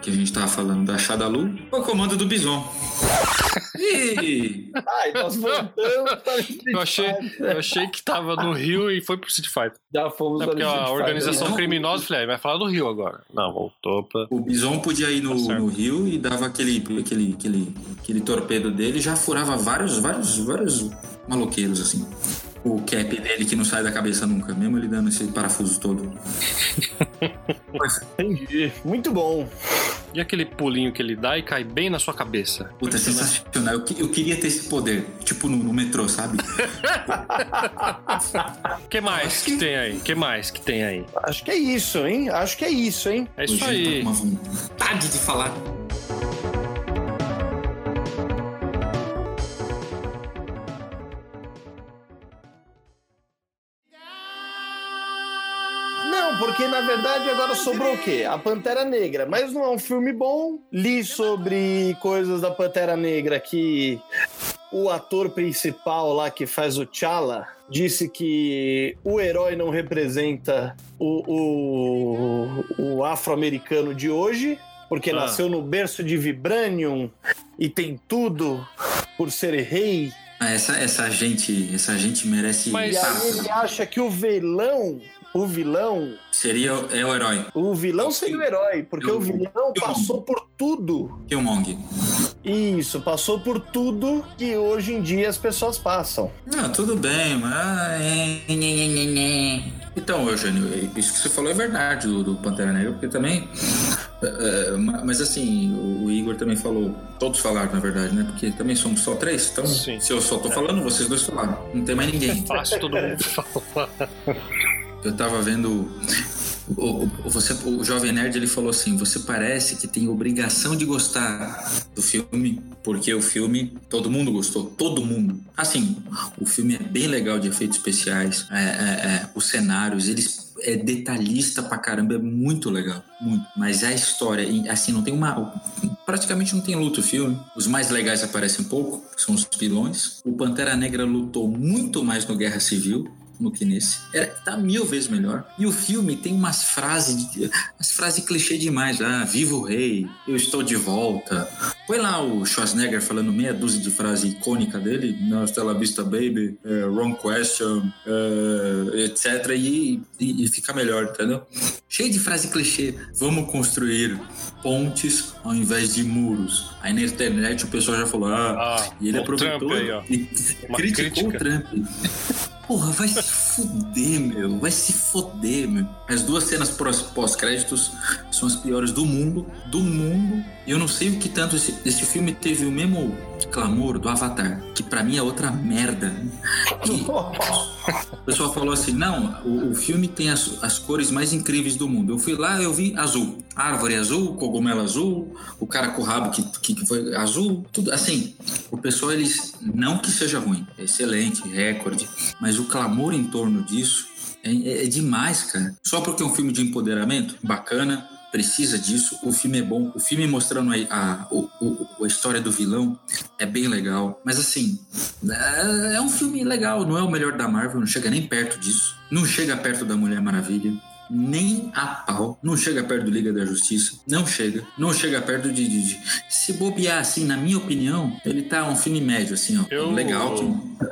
que a gente tava falando da Shadalu, foi o comando do Bison. E Ai, nós voltamos para Street *laughs* Eu achei, Fighter. eu achei que tava no Rio e foi pro Street Fighter. Já fomos É para porque Street a organização Não. criminosa, eu falei, ah, vai falar do Rio agora. Não, voltou pra. o Bison podia ir no, Tá no rio e dava aquele, aquele, aquele, aquele torpedo dele, já furava vários, vários, vários maloqueiros, assim. O cap dele que não sai da cabeça nunca, mesmo ele dando esse parafuso todo. *laughs* Entendi. Muito bom. E aquele pulinho que ele dá e cai bem na sua cabeça. Puta, sensacional. Eu, que- eu queria ter esse poder, tipo no, no metrô, sabe? O *laughs* que mais que tem aí? O que mais que tem aí? Acho que é isso, hein? Acho que é isso, hein? É isso Hoje eu tô aí. com uma vontade de falar. Porque na verdade agora sobrou o quê? A Pantera Negra. Mas não é um filme bom. Li sobre coisas da Pantera Negra que o ator principal lá que faz o T'Challa disse que o herói não representa o, o, o afro-americano de hoje, porque Ah. nasceu no berço de Vibranium e tem tudo por ser rei. Ah, essa, essa gente, essa gente merece. Mas- aí ele acha que o vilão, o vilão seria é o herói. O vilão seria o herói, porque o vilão passou por tudo. Killmonger. Isso, passou por tudo que hoje em dia as pessoas passam. Não, tudo bem, mas. ah, é. Então, Eugênio, isso que você falou é verdade do, do Pantera Negra, porque também. é, é, ma- mas assim, o Igor também falou, todos falaram na verdade, né? Porque também somos só três, então Sim. se eu só tô falando, vocês dois falaram, não tem mais ninguém. Fácil todo mundo *laughs* falar. Eu tava vendo. O, o- você, o Jovem Nerd ele falou assim: você parece que tem obrigação de gostar do filme, porque o filme todo mundo gostou, todo mundo. Assim, o filme é bem legal de efeitos especiais, é, é, é, os cenários, eles é detalhista pra caramba, é muito legal, muito. Mas a história, assim, não tem uma. Praticamente não tem luta o filme. Os mais legais aparecem pouco, são os vilões. O Pantera Negra lutou muito mais no Guerra Civil no que nesse. É, tá mil vezes melhor. E o filme tem umas frases, umas frases clichê demais. Ah, viva o rei, eu estou de volta. Põe lá o Schwarzenegger falando meia dúzia de frase icônica dele, Não, Stella Vista Baby, é, Wrong Question, é, etc. E, e, e fica melhor, entendeu? Cheio de frase clichê. Vamos construir pontes ao invés de muros. Aí na internet o pessoal já falou, ah, Ah, e ele aproveitou aí, e criticou crítica. o Trump. Porra, vai se fuder, meu. Vai se foder, meu. As duas cenas pós- pós-créditos são as piores do mundo. Do mundo. E eu não sei o que tanto esse, esse filme teve o mesmo clamor do Avatar. Que pra mim é outra merda. *laughs* Que o pessoal falou assim: não, o, o filme tem as, as cores mais incríveis do mundo. Eu fui lá, eu vi azul. Árvore azul, cogumelo azul, o cara com o rabo que, que, que foi azul, tudo assim. O pessoal, eles. Não que seja ruim, é excelente, recorde, mas o clamor em torno disso é, é- é demais, cara. Só porque é um filme de empoderamento, bacana. Precisa disso, o filme é bom. O filme mostrando a, a, a história do vilão é bem legal. Mas assim, é, é um filme legal, não é o melhor da Marvel, não chega nem perto disso. Não chega perto da Mulher Maravilha. Nem a pau. Não chega perto do Liga da Justiça. Não chega. Não chega perto de. de- de- Se bobear, assim, na minha opinião, ele tá um filme médio, assim, ó. Eu- Legal.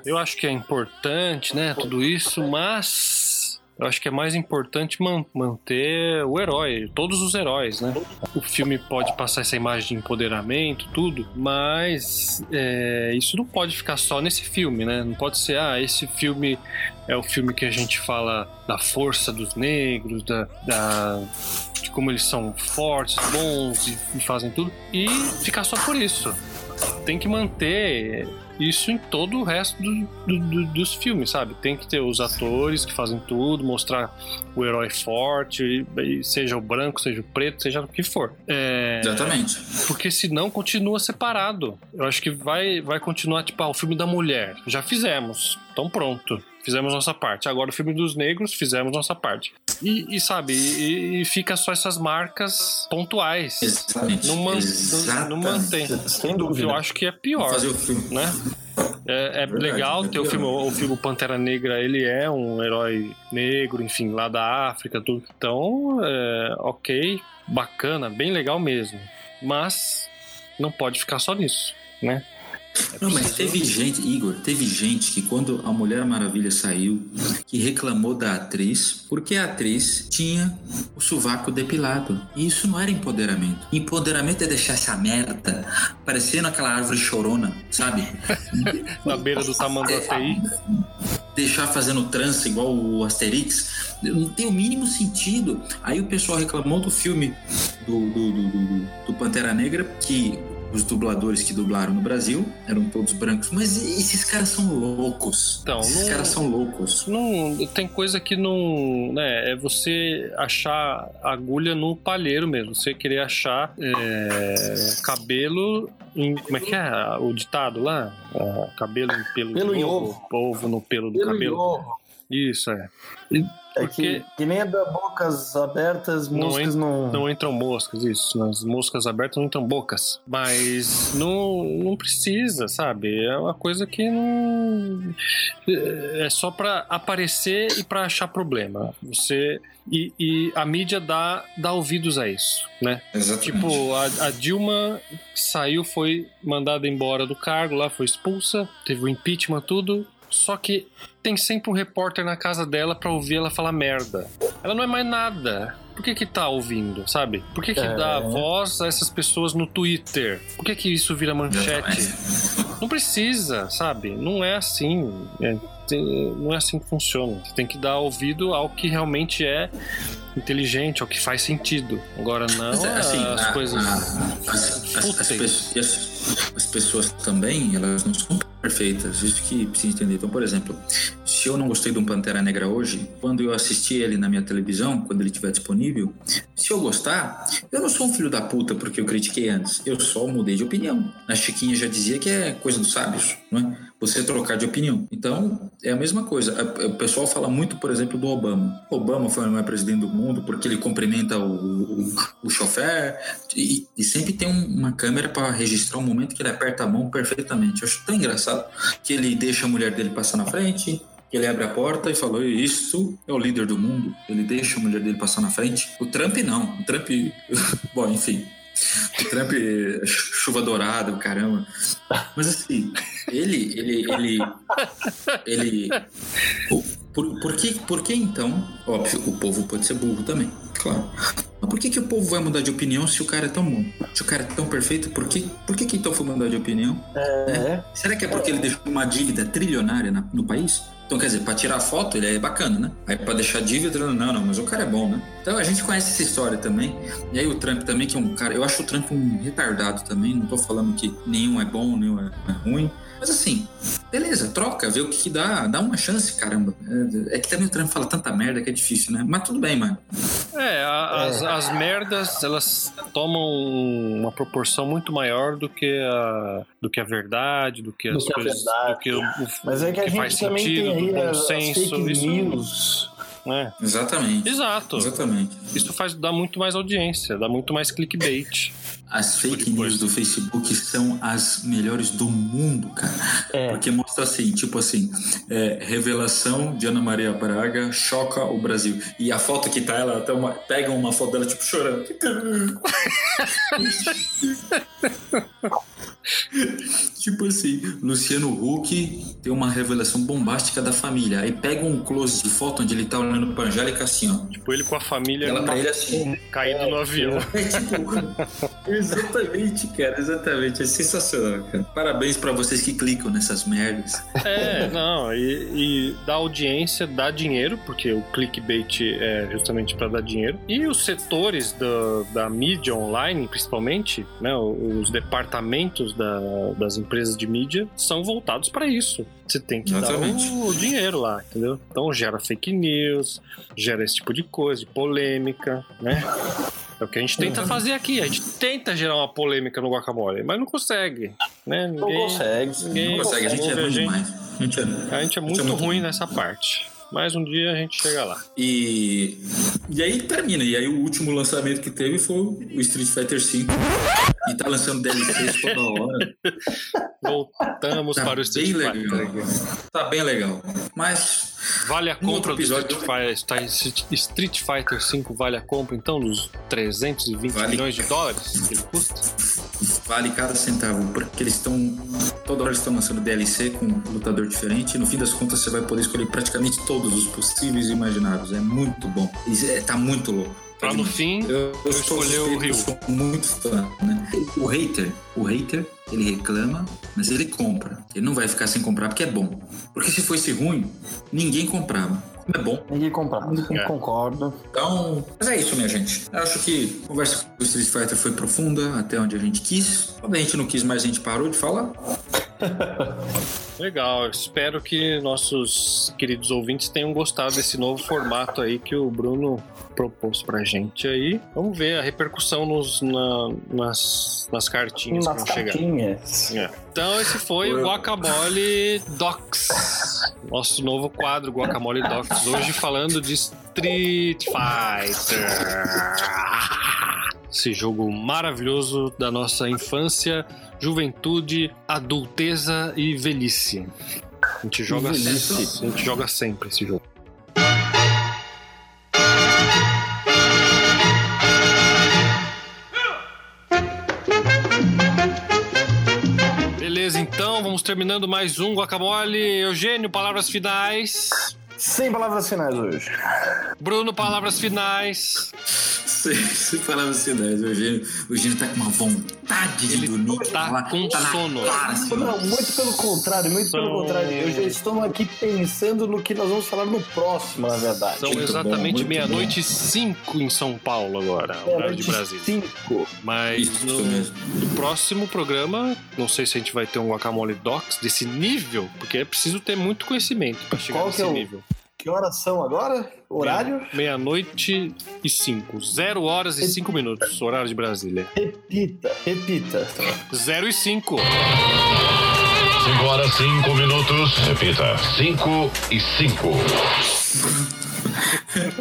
Eu acho que é importante, né, tudo isso, mas eu acho que é mais importante man- manter o herói, todos os heróis, né? O filme pode passar essa imagem de empoderamento, tudo, mas é, isso não pode ficar só nesse filme, né? Não pode ser, ah, esse filme é o filme que a gente fala da força dos negros, da, da- de como eles são fortes, bons e, e fazem tudo, e ficar só por isso. Tem que manter isso em todo o resto do- do- do- dos filmes, sabe? Tem que ter os atores que fazem tudo, mostrar o herói forte, seja o branco, seja o preto, seja o que for. É, Exatamente. porque senão continua separado. Eu acho que vai, vai continuar, tipo, ah, o filme da mulher. Já fizemos. Então pronto. Fizemos nossa parte. Agora o filme dos negros, fizemos nossa parte. E, e sabe, e, e fica só essas marcas pontuais. Exatamente. Não, man- não, Exatamente. não mantém. Sem dúvida. eu acho que é pior, Fazer o filme. né? É, é Verdade, legal é ter o filme, o filme Pantera Negra, ele é um herói negro, enfim, lá da África, tudo. Então, é, ok, bacana, bem legal mesmo. Mas não pode ficar só nisso, né? É Não, mas teve gente, Igor, teve gente que quando a Mulher Maravilha saiu, que reclamou da atriz, porque a atriz tinha o sovaco depilado. E isso não era empoderamento. Empoderamento é deixar essa merda parecendo aquela árvore chorona, sabe? *laughs* Na beira do Tamanduateí. deixar fazendo trança igual o Asterix, não tem o mínimo sentido. Aí o pessoal reclamou do filme do, do, do, do- do Pantera Negra, que os dubladores que dublaram no Brasil eram todos brancos. Mas esses caras são loucos. Então, esses não- caras são loucos. Não, tem coisa que não. Né, é você achar agulha no palheiro mesmo. Você querer achar é, cabelo. Em, como é que é o ditado lá? Ah, cabelo em pelo, Pelo de em ovo. Ovo no pelo do Pelo cabelo. ovo. Isso, é. É Porque- que, que nem a da bocas abertas, Não moscas não. Não entram moscas, isso. Nas moscas abertas não entram bocas. Mas não, não precisa, sabe? É uma coisa que não. É só pra aparecer e pra achar problema. Você. E, e a mídia dá, dá ouvidos a isso, né? Exatamente. Tipo, a, a Dilma saiu, foi mandada embora do cargo lá, foi expulsa, teve o impeachment, tudo. Só que tem sempre um repórter na casa dela pra ouvir ela falar merda. Ela não é mais nada. Por que que tá ouvindo, sabe? Por que que É. dá voz a essas pessoas no Twitter? Por que que isso vira manchete? Não precisa, sabe? Não é assim. É, não é assim que funciona. Você tem que dar ouvido ao que realmente é inteligente, ao que faz sentido. Agora não Mas, assim, as a- coisas a- as, as- as as- as pessoas também, elas não são perfeitas. Isso que precisa entender. Então, por exemplo, se eu não gostei de um Pantera Negra hoje, quando eu assisti ele na minha televisão, quando ele estiver disponível, se eu gostar, eu não sou um filho da puta porque eu critiquei antes. Eu só mudei de opinião. A Chiquinha já dizia que é coisa dos sábios, não é? Você trocar de opinião. Então, é a mesma coisa. A- O pessoal fala muito, por exemplo, do Obama. Obama foi o maior presidente do mundo porque ele cumprimenta o, o, o chofer e, e sempre tem um- uma câmera para registrar o momento que ele aperta a mão perfeitamente. Eu acho tão engraçado que ele deixa a mulher dele passar na frente, ele abre a porta e falou: Isto é o líder do mundo. Ele deixa a mulher dele passar na frente. O Trump não. O Trump. *laughs* Bom, enfim. O Trump, chuva dourada, caramba. Mas assim, ele. Ele. Ele. ele por, por, que, por que então? Óbvio, o povo pode ser burro também, claro. Mas por que, que o povo vai mudar de opinião se o cara é tão bom? Se o cara é tão perfeito, por que, por que, que então foi mudar de opinião? É. Será que é porque ele deixou uma dívida trilionária na- no país? Então, quer dizer, pra tirar foto, ele é bacana, né? Aí pra deixar dívida, não, não, mas o cara é bom, né? Então a gente conhece essa história também. E aí o Trump também, que é um cara. Eu acho o Trump um retardado também. Não tô falando que nenhum é bom, nenhum é, é ruim. Mas assim, beleza, troca, vê o que, que dá, dá uma chance, caramba. É, é que também o Trump fala tanta merda que é difícil, né? Mas tudo bem, mano. É, a- as, as merdas, elas tomam uma proporção muito maior do que a, do que a verdade, do que Do as que a coisas, verdade. do que o, o- Mas é que a que gente faz também sentido, tem do aí bom as, fake isso- news. né? Exatamente. Exato. Exatamente. Isso faz dar muito mais audiência, dá muito mais clickbait. As fake Tipo news coisa. do Facebook são as melhores do mundo, cara. É. Porque mostra assim, tipo assim, é, revelação de Ana Maria Braga choca o Brasil. E a foto que tá ela, até uma, pegam uma foto dela, tipo, chorando. *laughs* tipo assim, Luciano Huck tem uma revelação bombástica da família. Aí pega um close de foto onde ele tá olhando pra Angélica assim, ó. Tipo, ele com a família Ela pra ele assim. caído no avião. É tipo. exatamente, cara, exatamente. É sensacional, cara. Parabéns pra vocês que clicam nessas merdas. *laughs* É, não, e, e dá audiência, dá dinheiro, porque o clickbait é justamente para dar dinheiro. E os setores da, da mídia online, principalmente, né, os departamentos da- das empresas de mídia, são voltados para isso. Você tem que Exatamente. dar o dinheiro lá, entendeu? Então gera fake news, gera esse tipo de coisa, de polêmica, né? *laughs* É o que a gente tenta fazer aqui. A gente tenta gerar uma polêmica no guacamole, mas não consegue, né? Não Ninguém- consegue. ninguém Não consegue, a gente é ruim demais. A gente é, a gente é muito muito ruim ruim. nessa parte. Mas um dia a gente chega lá. E, e aí termina. E aí o último lançamento que teve foi o Street Fighter V. E tá lançando DLCs toda hora. *laughs* Voltamos Tá para o Street bem Fighter. legal. Tá bem legal. Mas Vale a compra do Street. Fighter, tá, Street Fighter 5 vale a compra então dos 320 Vale. milhões de dólares que ele custa? Vale cada centavo, porque eles estão. Toda hora eles estão lançando DLC com um lutador diferente. E no fim das contas você vai poder escolher praticamente todos os possíveis e imagináveis. É muito bom. É- tá muito louco. Pra no fim, Eu, eu escolher o Ryu. Eu sou muito fã, né? O hater, o hater, ele reclama, mas ele compra. Ele não vai ficar sem comprar porque é bom. Porque se fosse ruim, ninguém comprava. É bom. Ninguém comprava. É. Concordo. Então, mas é isso, minha gente. Eu acho que a conversa com o Street Fighter foi profunda, até onde a gente quis. Quando a gente não quis mais, a gente parou de falar. Legal. Espero que nossos queridos ouvintes tenham gostado desse novo formato aí que o Bruno propôs pra gente aí. Vamos ver a repercussão nos, na- nas, nas cartinhas que Nas vão chegar. cartinhas. É. Então esse foi o Guacamole Docs. Nosso novo quadro Guacamole Docs. Hoje falando de Street Fighter. Esse jogo maravilhoso da nossa infância, juventude, adulteza e velhice. A gente joga, velhice. a gente joga sempre esse jogo. Beleza, então vamos terminando mais um Guacamole. Eugênio, palavras finais. Sem palavras finais hoje. Bruno, palavras finais. Falava assim, né? O Eugênio, o Eugênio tá com uma vontade de Ele dormir. tá lá, com na sono. cara, assim, Não, muito pelo contrário, muito pelo contrário. Eu já estou aqui pensando no que nós vamos falar no próximo, na verdade. São Muito exatamente meia-noite e cinco em São Paulo agora, horário de Brasília. Cinco. Mas Isso no, mesmo. no próximo programa, não sei se a gente vai ter um Guacamole Docs desse nível, porque é preciso ter muito conhecimento para chegar Qual nesse é o- nível. Que horas são agora? Horário? Meia-noite e cinco. Zero horas e cinco minutos, horário de Brasília. Repita, repita. Zero e cinco. 5 horas 5 minutos. Repita. 5 e 5.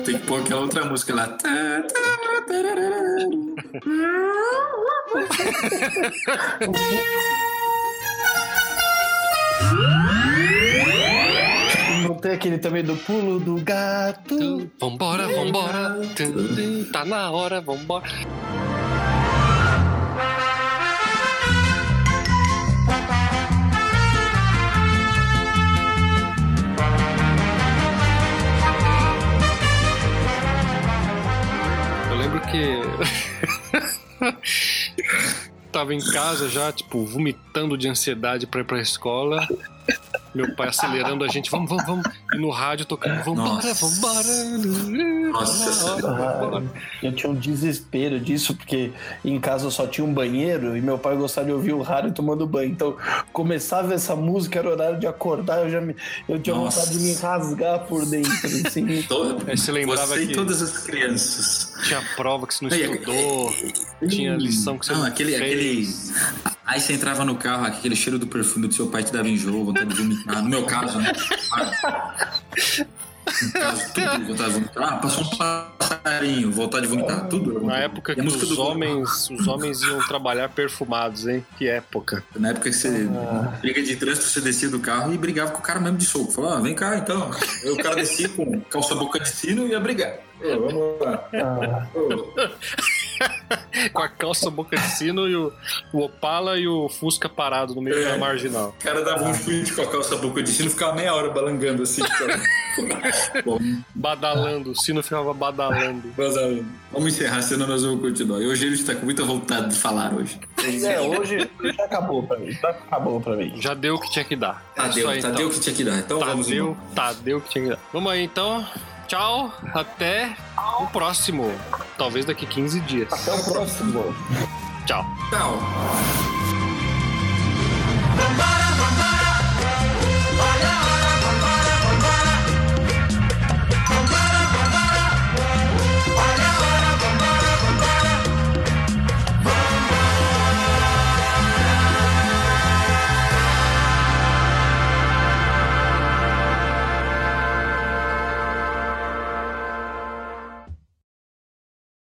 *laughs* Tem que pôr aquela outra música lá. *laughs* tem aquele também do pulo do gato. Vambora, vambora. Tá na hora, vambora. Eu lembro que. *laughs* Tava em casa já, tipo, vomitando de ansiedade pra ir pra escola. Meu pai acelerando a gente, vamos, vamos, vamos. E no rádio tocando, vambora, Nossa. vambora. Nossa eu tinha um desespero disso, porque em casa só tinha um banheiro e meu pai gostava de ouvir o rádio tomando banho. Então, começava essa música, era horário de acordar, eu já me, eu tinha Nossa. vontade de me rasgar por dentro. Assim. *laughs* Todo- Aí você lembrava Você que- e todas as crianças. Tinha prova que você não estudou, tinha lição que você não, não aquele, aquele. fez. Aí você entrava no carro, aquele cheiro do perfume do seu pai te dava enjoo, vontade de vomitar. No meu caso, né? *laughs* No caso, tudo vomitar. Ah, passou um passarinho, vontade de vomitar. Tudo. Na época que os homens, os homens iam trabalhar perfumados, hein? Que época. Na época que você Ah. briga de trânsito, você descia do carro e brigava com o cara mesmo de soco. Falava, ah, vem cá então. Aí o cara descia com calça boca de sino e ia brigar. Ô, vamos lá. Ah, Ô, *laughs* Com a calça boca de sino e o, o Opala e o Fusca parado no meio É. da marginal. O cara dava um chute com a calça boca de sino e ficava meia hora balangando assim. *laughs* Bom, Badalando, o sino ficava badalando. ah, vamos encerrar, senão nós vamos continuar. E hoje ele está com muita vontade de falar hoje. é, hoje já acabou pra mim. Já acabou pra mim. Já deu o que tinha que dar. É Tadeu, aí, Tadeu então. que tinha que dar. Então vamos Tadeu. Tadeu que tinha que dar. Vamos aí então tchau. Até o próximo. Talvez daqui 15 dias. Até o próximo. Tchau. Tchau. Olha, olha.